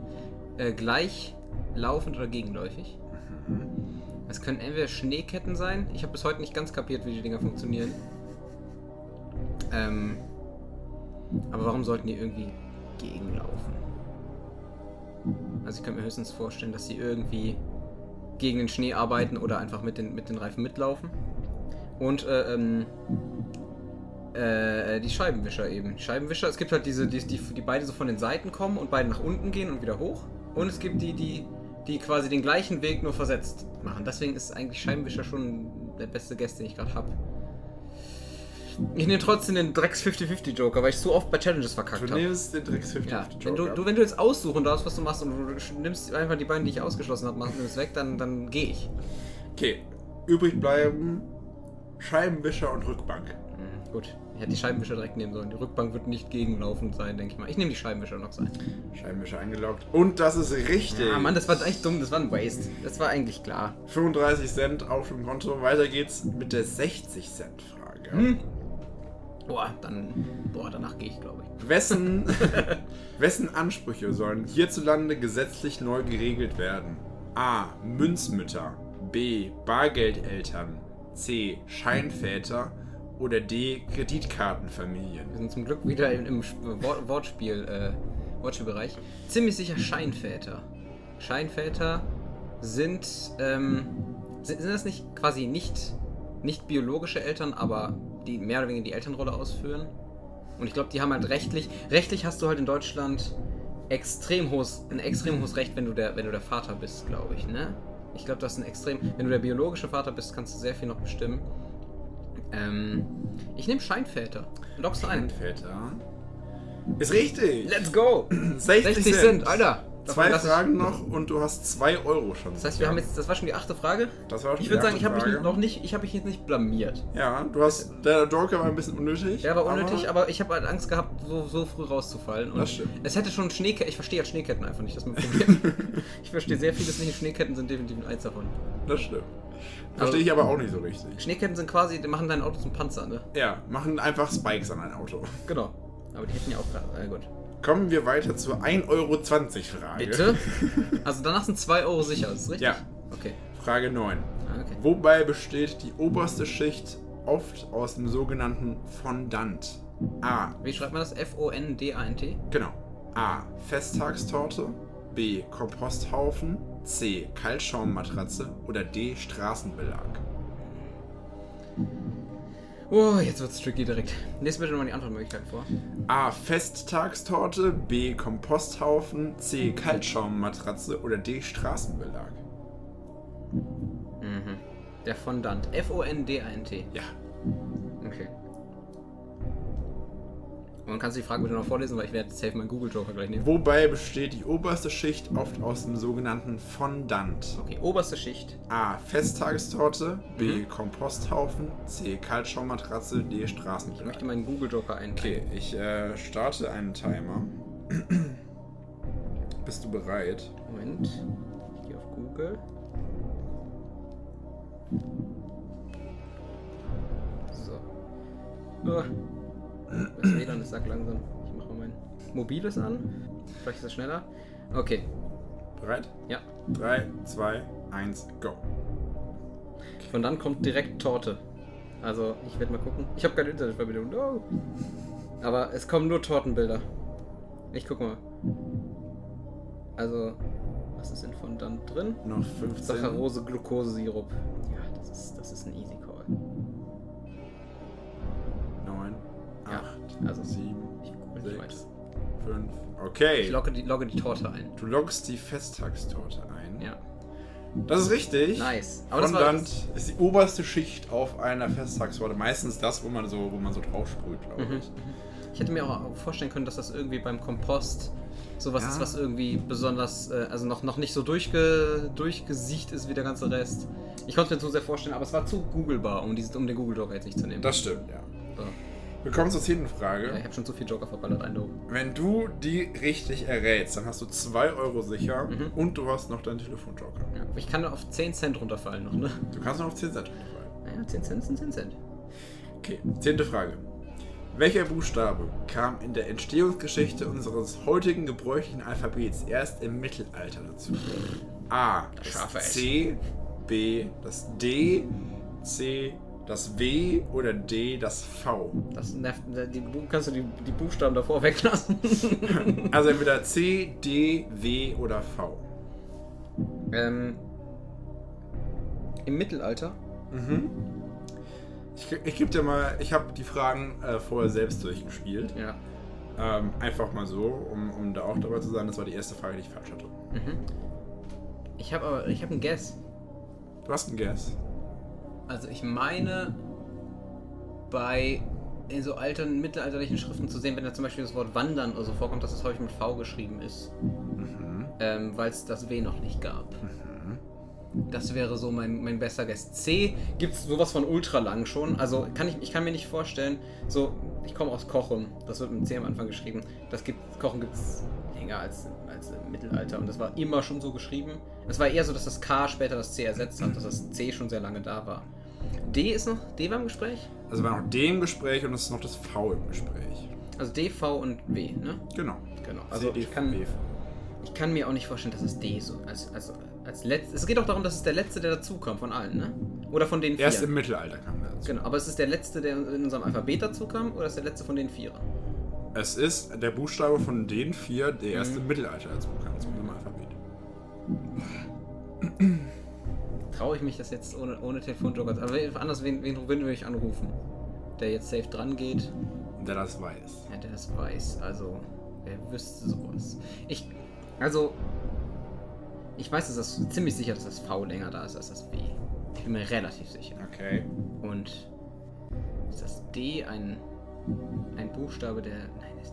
Äh, gleich laufend oder gegenläufig? Es können entweder Schneeketten sein. Ich habe bis heute nicht ganz kapiert, wie die Dinger funktionieren. Ähm, aber warum sollten die irgendwie gegenlaufen? Also ich könnte mir höchstens vorstellen, dass sie irgendwie gegen den Schnee arbeiten oder einfach mit den, mit den Reifen mitlaufen. Und äh, ähm, äh, die Scheibenwischer eben. Scheibenwischer, es gibt halt diese, die, die, die beide so von den Seiten kommen und beide nach unten gehen und wieder hoch. Und es gibt die, die, die quasi den gleichen Weg nur versetzt machen. Deswegen ist eigentlich Scheibenwischer schon der beste Guest, den ich gerade habe. Ich nehme trotzdem den Drecks 50-50 Joker, weil ich so oft bei Challenges verkackt Du habe. nimmst den Drecks 50 Ja, wenn du, du, wenn du jetzt aussuchen darfst, was du machst und du nimmst einfach die beiden, die ich ausgeschlossen habe, machst nimmst weg, dann, dann gehe ich. Okay. Übrig bleiben Scheibenwischer und Rückbank. Mhm, gut. Ich hätte die Scheibenwischer direkt nehmen sollen. Die Rückbank wird nicht gegenlaufend sein, denke ich mal. Ich nehme die Scheibenwischer noch sein. Scheibenwischer eingeloggt. Und das ist richtig. Ah, Mann, das war echt dumm. Das war ein Waste. Das war eigentlich klar. 35 Cent auf dem Konto. Weiter geht's mit der 60 Cent Frage. Hm. Boah, dann. Boah, danach gehe ich, glaube ich. Wessen, *laughs* wessen Ansprüche sollen hierzulande gesetzlich neu geregelt werden? A. Münzmütter. B. Bargeldeltern. C. Scheinväter. Oder D. Kreditkartenfamilien. Wir sind zum Glück wieder im, im Sp- Wort, Wortspiel, äh, Wortspielbereich. Ziemlich sicher Scheinväter. Scheinväter sind, ähm, sind, sind das nicht quasi nicht, nicht biologische Eltern, aber die mehr oder weniger die Elternrolle ausführen? Und ich glaube, die haben halt rechtlich, rechtlich hast du halt in Deutschland extrem hohes, ein extrem hohes Recht, wenn du der, wenn du der Vater bist, glaube ich, ne? Ich glaube, das ist ein extrem, wenn du der biologische Vater bist, kannst du sehr viel noch bestimmen. Ähm, ich nehme Scheinväter. Lockst du ein. Scheinväter. Ist richtig. Let's go! 60, 60 Cent, Alter! Zwei ich- Fragen noch und du hast 2 Euro schon. Das heißt, wir haben jetzt, das war schon die achte Frage. Das war schon Ich würde sagen, ich habe mich noch nicht, ich habe mich jetzt nicht blamiert. Ja, du hast. Der Joker war ein bisschen unnötig. Der war unnötig, aber, ich habe halt Angst gehabt, so, so früh rauszufallen. Und Das stimmt. Es hätte schon Schneeketten. Ich verstehe halt Schneeketten einfach nicht, das ist mein Problem. *laughs* ich verstehe sehr vieles nicht. Schneeketten sind definitiv eins davon. Das stimmt. Verstehe ich aber auch nicht so richtig. Schneeketten sind quasi, die machen dein Auto zum Panzer, ne? Ja, machen einfach Spikes an ein Auto. Genau. Aber die hätten ja auch gerade. Äh, gut. Kommen wir weiter zur 1,20 Euro Frage. Bitte? Also danach sind 2 Euro sicher, ist das richtig? Ja. Okay. Frage 9. Ah, okay. Wobei besteht die oberste Schicht oft aus dem sogenannten Fondant? A. Wie schreibt man das? F-O-N-D-A-N-T? Genau. A. Festtagstorte. B. Komposthaufen. C. Kaltschaummatratze. Oder D. Straßenbelag. Oh, jetzt wird's tricky direkt. Lest bitte nochmal die Antwortmöglichkeiten vor. A. Festtagstorte. B. Komposthaufen. C. Kaltschaummatratze. Oder D. Straßenbelag. Mhm. Der Fondant. F-O-N-D-A-N-T. Ja. Okay. Und kannst du die Frage bitte noch vorlesen, weil ich werde safe meinen Google Joker gleich nehmen. Wobei besteht die oberste Schicht oft aus dem sogenannten Fondant? Okay, oberste Schicht. A. Festtagstorte. B. Mhm. Komposthaufen. C. Kaltschaummatratze. D. Ich Straßenbelag. möchte meinen Google Joker ein. Okay, ich äh, starte einen Timer. *clears throat* Bist du bereit? Moment. Ich gehe auf Google. So. Oh. Das WLAN ist sack langsam. Ich mache mal mein mobiles an. Vielleicht ist das schneller. Okay. Bereit? Ja. 3, 2, 1, go. Von dann kommt direkt Torte. Also, ich werde mal gucken. Ich habe keine Internetverbindung. No. Aber es kommen nur Tortenbilder. Ich guck mal. Also, was ist denn von dann drin? Noch 15. Saccharose, Glukosesirup. Ja, das ist, das ist ein Easy also 7, ich google nicht 6, weiter. 5. Okay. Ich logge die, logge die Torte ein. Du loggst die Festtagstorte ein. Ja. Das ist richtig. Nice. Aber Fondant ist die oberste Schicht auf einer Festtagstorte. Meistens das, wo man so, wo man so drauf sprüht, glaube Mhm. ich. Ich hätte mir auch vorstellen können, dass das irgendwie beim Kompost sowas Ja. ist, was irgendwie besonders, äh, also noch, noch nicht so durchge, durchgesiecht ist wie der ganze Rest. Ich konnte es mir zu sehr vorstellen, aber es war zu googlebar, um, um den Google Joker jetzt nicht zu nehmen. Das stimmt, ja. So. Wir kommen zur zehnten ja, Frage. ich habe schon zu viel Joker verballert, Eindhoven. Wenn du die richtig errätst, dann hast du 2 Euro sicher Mhm. und du hast noch deinen Telefonjoker. Ja. Ich kann auf 10 Cent runterfallen noch, ne? Du kannst noch auf 10 Cent runterfallen. Naja, 10 Cent sind 10 Cent. Okay, zehnte Frage. Welcher Buchstabe kam in der Entstehungsgeschichte unseres heutigen gebräuchlichen Alphabets erst im Mittelalter dazu? A. Das scharfe Das. C. B. Das D. C. Das W. Oder D. Das V. Das nervt, die, kannst du die, die Buchstaben davor weglassen? *laughs* Also entweder C, D, W oder V. ähm, Im Mittelalter? Mhm. Ich, ich gebe dir mal, ich habe die Fragen äh, vorher selbst durchgespielt. Ja. Ähm, einfach mal so, um, um da auch dabei zu sein. Das war die erste Frage, die ich falsch hatte. Mhm. Ich habe aber, ich habe einen Guess. Du hast einen Guess. Also ich meine, bei in so alten, mittelalterlichen Schriften zu sehen, wenn da zum Beispiel das Wort wandern oder so vorkommt, dass es häufig mit V geschrieben ist. Mhm. Ähm, weil es das W noch nicht gab. Mhm. Das wäre so mein, mein bester Guess. C gibt es sowas von ultra lang schon. Also kann ich, ich kann mir nicht vorstellen, so, ich komme aus Kochen, das wird mit C am Anfang geschrieben. Das gibt, Kochen gibt es länger als, als im Mittelalter und das war immer schon so geschrieben. Es war eher so, dass das K später das C ersetzt hat, dass das C schon sehr lange da war. D ist noch, D war im Gespräch? Also war noch D im Gespräch und es ist noch das V im Gespräch. Also D, V und W, ne? Genau. Genau. Also C, D, ich kann, W, V. ich kann mir auch nicht vorstellen, dass es D so als, als, als letztes. Es geht auch darum, dass es der letzte, der dazukam von allen, ne? Oder von den vier. Erst im Mittelalter kam der dazu. Genau, aber es ist der letzte, der in unserem Alphabet dazu kam, oder ist der letzte von den vier? Es ist der Buchstabe von den vier, der erst Mhm. im Mittelalter dazu Traue ich mich das jetzt ohne, ohne Telefonjoker? Aber wen- anders, wen, wen, würde ich anrufen? Der jetzt safe dran geht? Der das weiß. Ja, der das weiß. Also, wer wüsste sowas? Ich, also, ich weiß, dass das ziemlich sicher, dass das V länger da ist als das W. Ich bin mir relativ sicher. Okay. Und ist das D ein, ein Buchstabe, der. Nein, ist,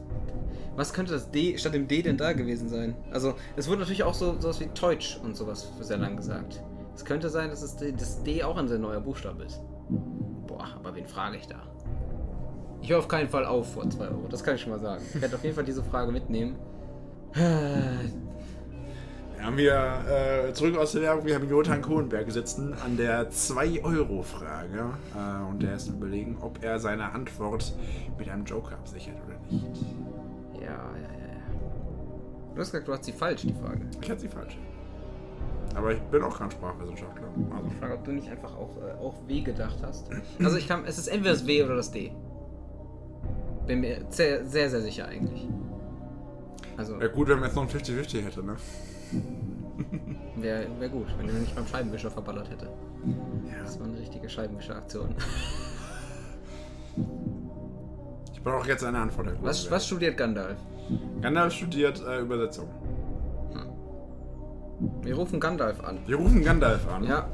was könnte das D statt dem D denn da gewesen sein? Also, es wurde natürlich auch so sowas wie Deutsch und sowas für sehr lang gesagt. Es könnte sein, dass es das D auch ein sehr neuer Buchstabe ist. Boah, aber wen frage ich da? Ich höre auf keinen Fall auf vor 2 Euro, das kann ich schon mal sagen. Ich werde auf jeden Fall diese Frage mitnehmen. Wir haben hier äh, zurück aus der Werbung, wir haben Jotan Kohenberg sitzen an der 2-Euro-Frage äh, und der ist überlegen, ob er seine Antwort mit einem Joker absichert oder nicht. Ja, ja, ja, ja. Du hast gesagt, du hast sie falsch, die Frage. Ich hatte sie falsch. Aber ich bin auch kein Sprachwissenschaftler. Also, Ich frage, ob du nicht einfach auch, äh, auch W gedacht hast. Also ich kann, es ist entweder das W oder das D. Bin mir sehr, sehr, sehr sicher eigentlich. Also wäre gut, wenn man jetzt noch ein 50-50 hätte, ne? *laughs* wäre wär gut, wenn er nicht beim Scheibenwischer verballert hätte. Das war eine richtige Scheibenwischer-Aktion. Ich brauche jetzt eine Antwort. Was, was studiert Gandalf? Gandalf studiert äh, Übersetzung. Wir rufen Gandalf an. Wir rufen Gandalf an. Ja,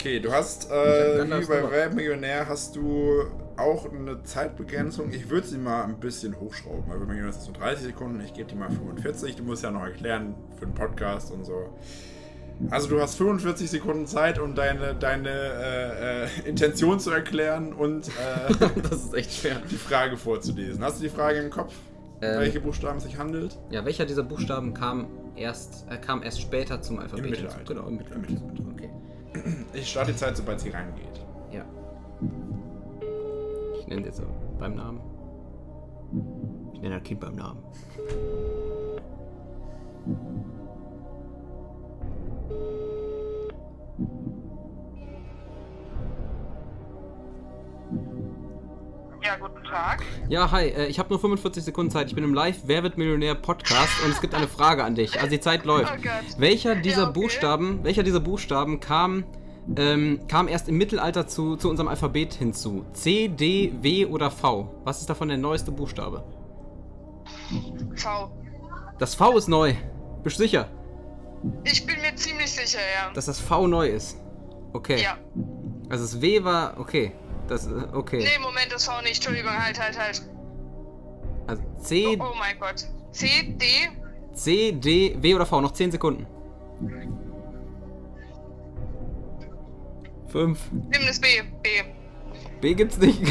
Okay, du hast, äh, wie bei. Wer Millionär hast du auch eine Zeitbegrenzung. Ich würde sie mal ein bisschen hochschrauben. Weil bei Millionär ist nur 30 Sekunden, ich gebe die mal 45. Du musst ja noch erklären für den Podcast und so. Also du hast 45 Sekunden Zeit, um deine, deine äh, äh, Intention zu erklären und äh, *laughs* das ist echt schwer. die Frage vorzulesen. Hast du die Frage im Kopf, Ähm, welche Buchstaben es sich handelt? Ja, welcher dieser Buchstaben kam erst, äh, kam erst später zum Alphabet? Im? Mittelalter. Genau, im Mittelalter. Okay. Ich starte die Zeit, sobald sie reingeht. Ja. Ich nenne jetzt so beim Namen. Ich nenne das Kind beim Namen. Ja, guten Tag. Ja, hi, äh, ich habe nur 45 Sekunden Zeit. Ich bin im Live Wer wird Millionär Podcast und es gibt eine Frage an dich. Also die Zeit läuft. Oh. Welcher dieser Ja, okay. Buchstaben, welcher dieser Buchstaben kam, ähm, kam erst im Mittelalter zu, zu unserem Alphabet hinzu? C, D, W oder V? Was ist davon der neueste Buchstabe? V. Das V ist neu. Bist du sicher, Ich bin mir ziemlich sicher, ja. dass das V neu ist? Okay. Ja. Also das W war okay. Das äh, okay. Nee, Moment, das V nicht. Entschuldigung, halt, halt, halt. Also C, Oh mein Gott. C, D. C, D, W oder V? Noch 10 Sekunden. 5. Nimm das B. B. B gibt's nicht. *laughs*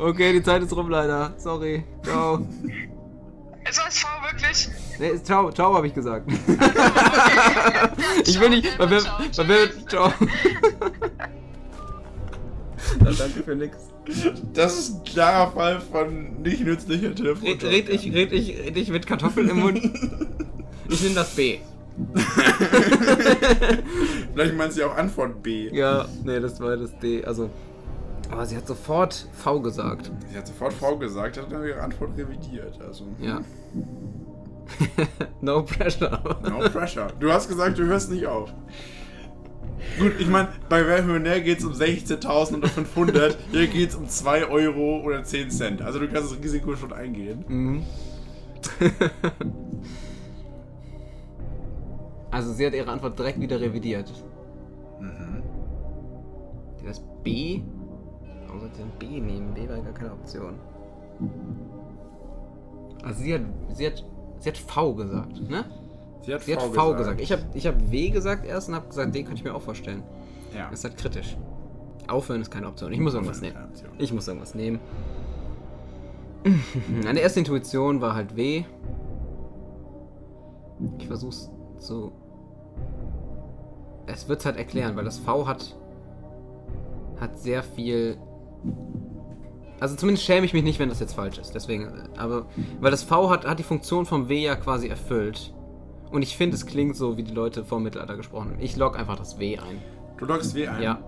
okay, die Zeit ist rum leider. Sorry. Ciao. Es war das V wirklich? Nee, ciao, ciao habe ich gesagt. *laughs* *laughs* ich will nicht. Bei wer, bei wer, ciao. *laughs* Na, danke für nix. Das ist ein klarer Fall von nicht nützlicher Telefon. Red, red, ich, red, ich, red ich mit Kartoffeln im Mund. Ich nehme das B. Vielleicht meinst du ja auch Antwort B. Ja, nee, das war das D. Also. Aber sie hat sofort V gesagt. Sie hat sofort V gesagt, hat dann ihre Antwort revidiert. Also, Ja. *laughs* no pressure. no pressure. Du hast gesagt, du hörst nicht auf. Gut, ich meine, bei Wer Millionär geht es um 16.000 oder 500. Hier geht es um 2 Euro oder 10 Cent. Also du kannst das Risiko schon eingehen. Mhm. *laughs* also sie hat ihre Antwort direkt wieder revidiert. Mhm. Das B? Warum sollte sie denn B nehmen? B war gar keine Option. Also sie hat, sie hat, sie hat V gesagt, ne? Sie hat, Sie hat V, gesagt. Ich habe ich hab W gesagt erst und habe gesagt, D könnte ich mir auch vorstellen. ja. Das ist halt kritisch. Aufhören ist keine Option. Ich muss irgendwas Aufhören nehmen. Ich muss irgendwas nehmen. *laughs* Meine erste Intuition war halt W. Ich versuch's zu. Es wird's halt erklären, weil das V hat. hat sehr viel. Also zumindest schäme ich mich nicht, wenn das jetzt falsch ist. Deswegen. äh, Aber. Weil das V hat, hat die Funktion vom W ja quasi erfüllt. Und ich finde, es klingt so, wie die Leute vor dem Mittelalter gesprochen haben. Ich log einfach das W ein. Du loggst W ein? Ja.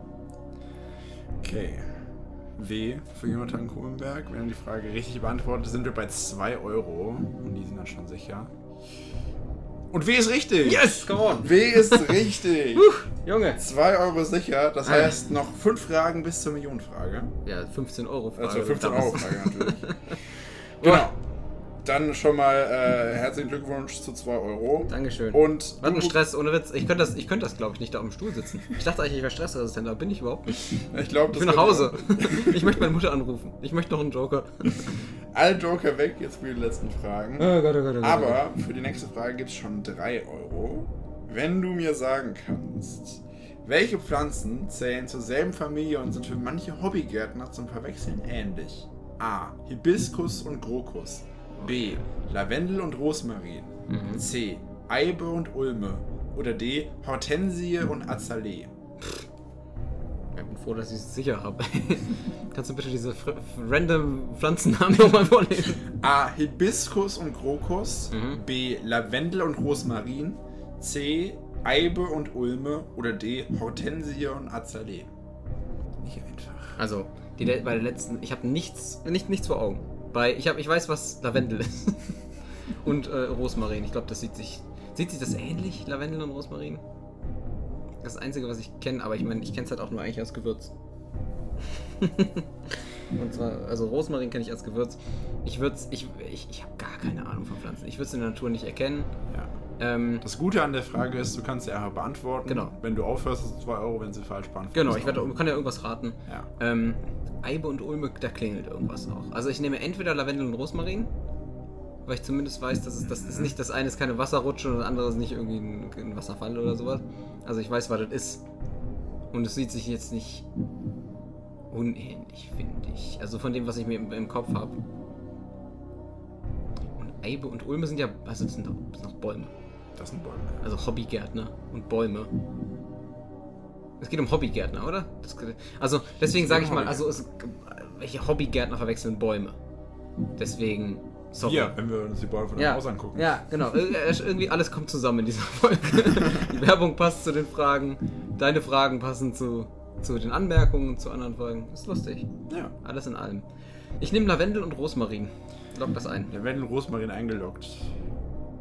Okay. W für Jonathan Kohlenberg. Wenn die Frage richtig beantwortet, sind wir bei 2 Euro. Und die sind dann schon sicher. Und W ist richtig! Yes, come on. W ist richtig! Junge. 2 Euro sicher, das Ah. heißt noch 5 Fragen bis zur Millionenfrage. Ja, 15 Euro Frage. Also 15 Das- Euro Frage natürlich. *laughs* genau. Dann schon mal äh, herzlichen Glückwunsch zu 2 Euro. Dankeschön. Und Was ein Stress, ohne Witz. Ich könnte das, ich könnte das glaube ich, nicht da auf dem Stuhl sitzen. Ich dachte eigentlich, ich wäre stressresistent, aber bin ich überhaupt nicht. ich glaube, Ich will nach Hause. *laughs* Ich möchte meine Mutter anrufen. Ich möchte noch einen Joker. *laughs* Alle Joker weg jetzt für die letzten Fragen. Oh Gott, oh Gott, oh Gott. Aber für die nächste Frage gibt es schon 3 Euro. Wenn du mir sagen kannst, welche Pflanzen zählen zur selben Familie und sind für manche Hobbygärtner zum Verwechseln ähnlich? A. Hibiskus und Krokus. B. Lavendel und Rosmarin. Mhm. C. Eibe und Ulme. Oder D. Hortensie und Azalee. Ja, gut, froh, dass ich es sicher habe. *laughs* Kannst du bitte diese random Pflanzennamen *laughs* nochmal vorlesen? A. Hibiskus und Krokus. Mhm. B. Lavendel und Rosmarin. C. Eibe und Ulme. Oder D. Hortensie und Azalee. Nicht einfach. Also, die, bei der letzten, ich habe nichts, nicht, nichts vor Augen. Bei, ich, hab, ich weiß, was Lavendel ist. *laughs* und äh, Rosmarin. Ich glaube, das sieht sich. Sieht sich das ähnlich, Lavendel und Rosmarin? Das Einzige, was ich kenne, aber ich meine, ich kenne es halt auch nur eigentlich als Gewürz. *laughs* und zwar, also Rosmarin kenne ich als Gewürz. Ich würde ich, ich, ich habe gar keine Ahnung von Pflanzen. Ich würde es in der Natur nicht erkennen. Ja. Ähm, Das Gute an der Frage ist, du kannst sie einfach beantworten. Genau. Wenn du aufhörst, hast du 2 Euro, wenn sie falsch beantwortet genau, ich werde, kann ja irgendwas raten. Ja. Ähm, Eibe und Ulme, da klingelt irgendwas auch. Also ich nehme entweder Lavendel und Rosmarin, weil ich zumindest weiß, dass es das ist nicht das eine ist keine Wasserrutsche und das andere ist nicht irgendwie ein, ein Wasserfall oder sowas. Also ich weiß, was das ist. Und es sieht sich jetzt nicht unähnlich, finde ich. Also von dem, was ich mir im, im Kopf habe. Und Eibe und Ulme sind ja, also das sind doch, das sind doch Bäume. Das sind Bäume. Also Hobbygärtner und Bäume. Es geht um Hobbygärtner, oder? Das, also deswegen sage ich mal, also es, welche Hobbygärtner verwechseln Bäume. Deswegen, sorry. Hier, wenn wir uns die Bäume von ja, Haus angucken. ja, genau. Ir- ir- Irgendwie alles kommt zusammen in dieser *laughs* Folge. Die Werbung passt zu den Fragen, deine Fragen passen zu, zu den Anmerkungen zu anderen Folgen. Ist lustig. ja. Alles in allem. Ich nehme Lavendel und Rosmarin. Lock das ein. Der Wendel Rosmarin eingeloggt.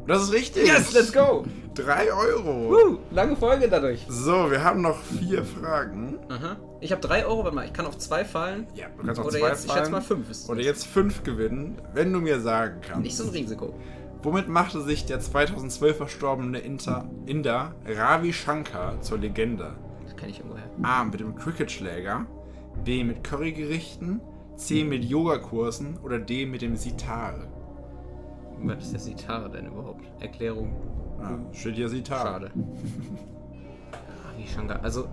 Das ist richtig. Yes, let's go! 3 Euro. Uh, lange Folge dadurch. So, wir haben noch vier Fragen. Aha. Ich habe 3 Euro, warte mal, ich kann auf 2 fallen. Ja, du kannst noch Oder zwei jetzt, ich fallen. schätze mal 5 ist Oder jetzt fünf gewinnen, wenn du mir sagen kannst. nicht so ein Risiko. Womit machte sich der 2012 verstorbene Inter, Inder Ravi Shankar zur Legende? Das kenne ich irgendwoher. A. Mit dem Cricketschläger. B. Mit Currygerichten. C. Mit Yogakursen. Oder D. Mit dem Sitar. Was ist der Sitar denn überhaupt? Erklärung. Ah, steht hier Sitar. Schade. Ravi Shankar. Also,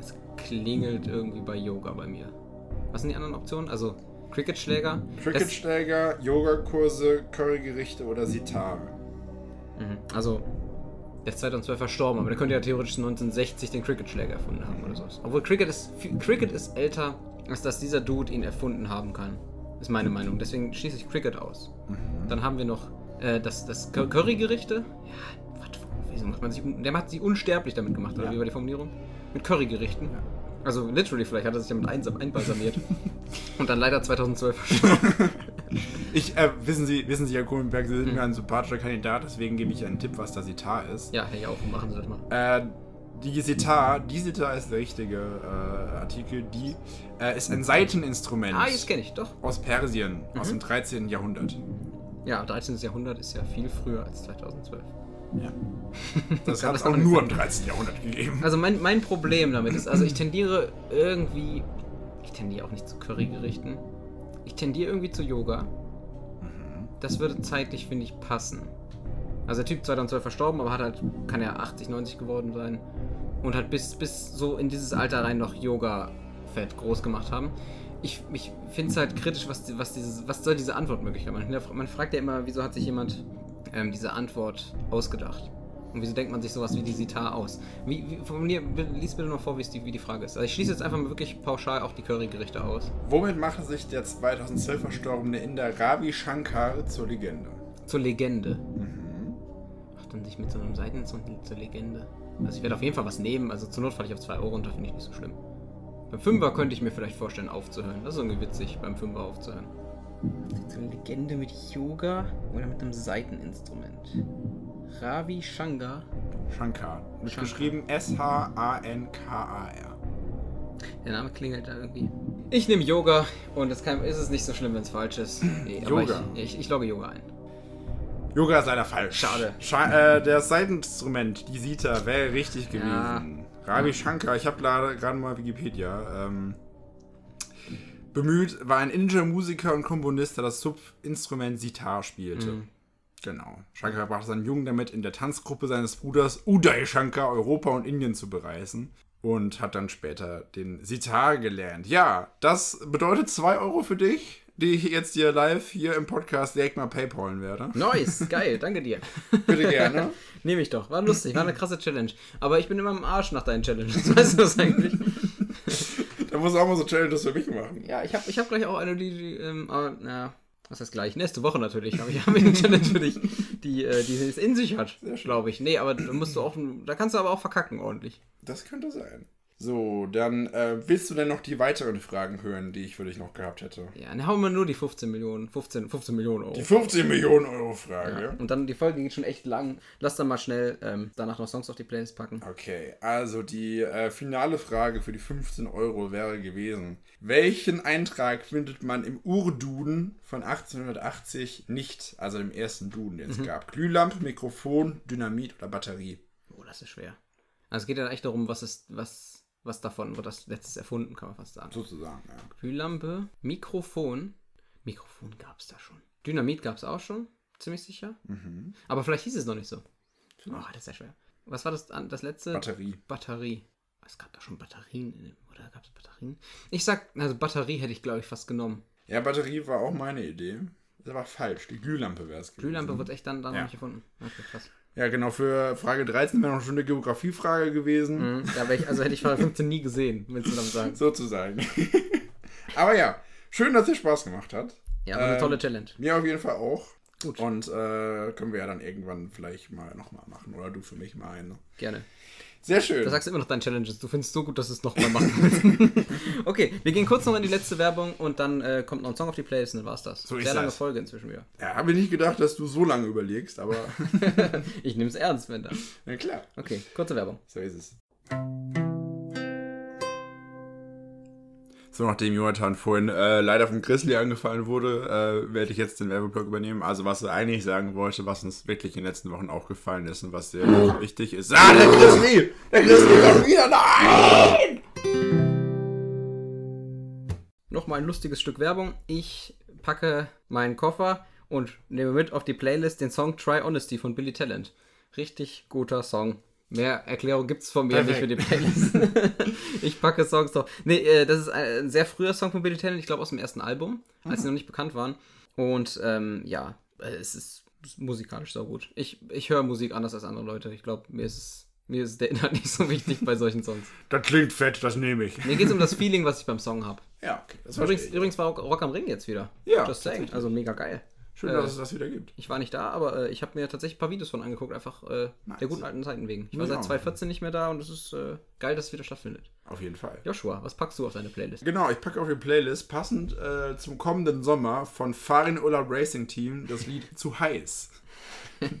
es klingelt irgendwie bei Yoga bei mir. Was sind die anderen Optionen? Also, Cricketschläger. Cricketschläger, Yogakurse, Currygerichte oder Sitar. Das, mhm. Also, der ist 2012 verstorben, aber der könnte ja theoretisch 1960 den Cricketschläger erfunden haben oder sowas. Obwohl Cricket ist, Cricket ist älter, als dass dieser Dude ihn erfunden haben kann. Ist meine Meinung. Deswegen schließe ich Cricket aus. Dann haben wir noch äh, das, das Cur- Currygerichte. Ja, was, wieso macht man sich. Der hat sie unsterblich damit gemacht, oder Ja. wie war die Formulierung? Mit Currygerichten. Also, literally, vielleicht hat er sich damit einsam einbalsamiert. *laughs* Und dann leider 2012 verstorben. *laughs* Ich, äh, wissen Sie, wissen Sie, Herr Kohlenberg, Sie sind mir ein sympathischer Kandidat, deswegen gebe ich einen Tipp, was der Sitar ist. ja, hey, auch, machen Sie das mal. Äh, die Sitar, die Sitar ist der richtige äh, Artikel, die äh, ist ein Seiteninstrument Ah, jetzt kenne ich, doch. aus Persien, aus Mhm. dem 13. Jahrhundert. Ja, 13. Jahrhundert ist ja viel früher als 2012. Ja. *laughs* Das hat es auch nur im nicht 13. Jahrhundert gegeben. Also mein, mein Problem damit ist, also ich tendiere irgendwie, ich tendiere auch nicht zu Currygerichten. Ich tendiere irgendwie zu Yoga. Das würde zeitlich, finde ich, passen. Also der Typ 2012 verstorben, aber hat halt, kann ja 80, 90 geworden sein. Und hat bis, bis so in dieses Alter rein noch Yoga-Fett groß gemacht haben. Ich, ich finde es halt kritisch, was, was, dieses, was soll diese Antwortmöglichkeit machen. Man fragt ja immer, wieso hat sich jemand ähm, diese Antwort ausgedacht? Und wieso denkt man sich sowas wie die Sitar aus? Wie, wie, formulier, lies bitte noch vor, wie, die, wie die Frage ist. Also ich schließe jetzt einfach mal wirklich pauschal auch die Currygerichte aus. Womit machte sich der 2012 verstorbene Inder Ravi Shankar zur Legende? Zur Legende. Macht man sich mit so einem Seiteninstrument zur Legende. Also ich werde auf jeden Fall was nehmen, also zur Not falle ich auf 2 Euro runter, finde ich nicht so schlimm. Beim Fünfer könnte ich mir vielleicht vorstellen, aufzuhören. Das ist irgendwie witzig, beim Fünfer aufzuhören. Zur Legende mit Yoga oder mit einem Seiteninstrument? Ravi Shankar. Shankar. Wird Shankar. geschrieben S-H-A-N-K-A-R. Der Name klingelt da irgendwie. Ich nehme Yoga und es kann, ist es nicht so schlimm, wenn es falsch ist. Nee, aber Yoga. Ich, ich, ich logge Yoga ein. Yoga ist leider falsch. Schade. Scha äh, das Seiteninstrument, die Sita, wäre richtig gewesen. Ja. Ravi Shankar, ich habe gerade gerade mal Wikipedia ähm, bemüht, war ein indischer Musiker und Komponist, der das Subinstrument Sitar spielte. Mhm. Genau. Shankar brachte seinen Jungen damit, in der Tanzgruppe seines Bruders Uday Shankar Europa und Indien zu bereisen. Und hat dann später den Sitar gelernt. Ja, das bedeutet 2 Euro für dich, die ich jetzt dir live hier im Podcast direkt mal paypalen werde. Nice, *laughs* geil, danke dir. Bitte gerne. *laughs* Nehme ich doch. War lustig, war eine krasse Challenge. Aber ich bin immer im Arsch nach deinen Challenges. *laughs* Weißt du das eigentlich? musst auch mal so Challenges für mich machen. Ja, ich habe ich hab gleich auch eine, die, die ähm, aber, na, was heißt gleich? Nächste Woche natürlich habe ich, hab ich eine Challenge für dich, die, äh, die es in sich hat, glaube ich. Nee, aber da musst du auch, da kannst du aber auch verkacken ordentlich. Das könnte sein. So, dann äh, willst du denn noch die weiteren Fragen hören, die ich für dich noch gehabt hätte? Ja, dann hauen wir nur die 15 Millionen, 15, 15 Millionen Euro. Die 15 Millionen Euro Frage. Ja. Und dann, die Folge geht schon echt lang. Lass dann mal schnell ähm, danach noch Songs auf die Playlist packen. Okay, also die äh, finale Frage für die 15 Euro wäre gewesen: Welchen Eintrag findet man im Urduden von 1880 nicht, also im ersten Duden, den es Mhm. gab? Glühlampe, Mikrofon, Dynamit oder Batterie? Oh, das ist schwer. Also es geht ja echt darum, was ist, was, was davon wird das letztes erfunden, kann man fast sagen. Sozusagen, ja. Glühlampe, Mikrofon. Mikrofon gab es da schon. Dynamit gab es auch schon, ziemlich sicher. Mhm. Aber vielleicht hieß es noch nicht so. Oh, das ist ja schwer. Was war das, das letzte? Batterie. Batterie. Es gab da schon Batterien in dem, oder gab es Batterien? Ich sag, also Batterie hätte ich, glaube ich, fast genommen. Ja, Batterie war auch meine Idee. Das war falsch. Die Glühlampe wäre es gewesen. Glühlampe wird echt dann, dann Ja. nicht gefunden. Okay, krass. Ja, genau. Für Frage 13 wäre noch schon eine Geografiefrage gewesen. Mhm. Ja, ich, also hätte ich Frage 15 nie gesehen, willst du damit sagen. Sozusagen. *laughs* Aber ja, schön, dass es Spaß gemacht hat. Ja, aber eine Ähm, tolle Challenge. Mir auf jeden Fall auch. Gut. Und äh, können wir ja dann irgendwann vielleicht mal nochmal machen. Oder du für mich mal eine. Gerne. Sehr schön. Du sagst immer noch deine Challenges. Du findest es so gut, dass du es nochmal machen willst. *laughs* okay, wir gehen kurz noch in die letzte Werbung und dann äh, kommt noch ein Song auf die Playlist und dann war's das. So ist Sehr lange das. Folge inzwischen wieder. ja, habe ich nicht gedacht, dass du so lange überlegst, aber *laughs* Ich nehme es ernst, wenn dann. na klar. Okay, kurze Werbung. So ist es. So, nachdem Jonathan vorhin äh, leider vom Grizzly angefallen wurde, äh, werde ich jetzt den Werbeblock übernehmen. Also, was er eigentlich sagen wollte, was uns wirklich in den letzten Wochen aufgefallen ist und was sehr wichtig ist. Ah, der Grizzly! Der Grizzly kommt wieder! Nein! Nochmal ein lustiges Stück Werbung. Ich packe meinen Koffer und nehme mit auf die Playlist den Song Try Honesty von Billy Talent. Richtig guter Song. Mehr Erklärung gibt's von mir nicht für die Playlist. *laughs* ich packe Songs doch. Nee, äh, das ist ein sehr früher Song von Billy Talent, ich glaube aus dem ersten Album, als sie noch nicht bekannt waren. Und ähm, ja, äh, es ist musikalisch so gut. Ich, ich höre Musik anders als andere Leute. Ich glaube, mir ist es. Mir ist der Inhalt *laughs* nicht so wichtig bei solchen Songs. Das klingt fett, das nehme ich. Mir geht es um das *laughs* Feeling, was ich beim Song habe. Ja, okay. Das Übrigens, übrigens war Rock, Rock am Ring jetzt wieder. Ja, Just saying. Also mega geil. Schön, äh, dass es das wieder gibt. Ich war nicht da, aber äh, ich habe mir tatsächlich ein paar Videos von angeguckt, einfach äh, Nice. der guten alten Zeiten wegen. Ich war Ja. seit 2014 nicht mehr da und es ist äh, geil, dass es wieder stattfindet. Auf jeden Fall. Joshua, was packst du auf deine Playlist? Genau, ich packe auf die Playlist passend äh, zum kommenden Sommer von Farin Urlaub Racing Team das Lied Zu heiß.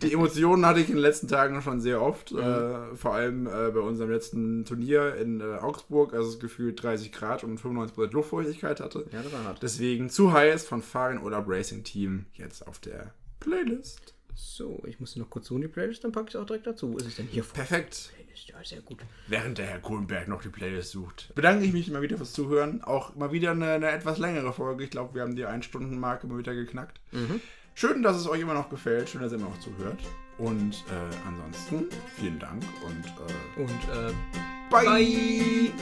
Die Emotionen hatte ich in den letzten Tagen schon sehr oft, äh, vor allem äh, bei unserem letzten Turnier in äh, Augsburg, als es gefühlt 30 Grad und 95% Luftfeuchtigkeit hatte. Ja, das war hart. Deswegen Zu heiß von Farin Urlaub Racing Team jetzt auf der Playlist. So, ich muss noch kurz suchen, die Playlist, dann packe ich es auch direkt dazu. Wo ist es denn hier? Perfekt. Playlist, ja, sehr gut. Während der Herr Kohlenberg noch die Playlist sucht, bedanke ich mich mal wieder fürs Zuhören. Auch mal wieder eine, eine etwas längere Folge. Ich glaube, wir haben die 1-Stunden-Marke mal wieder geknackt. Schön, dass es euch immer noch gefällt. Schön, dass ihr immer noch zuhört. Und äh, ansonsten vielen Dank und äh, Und äh, bye.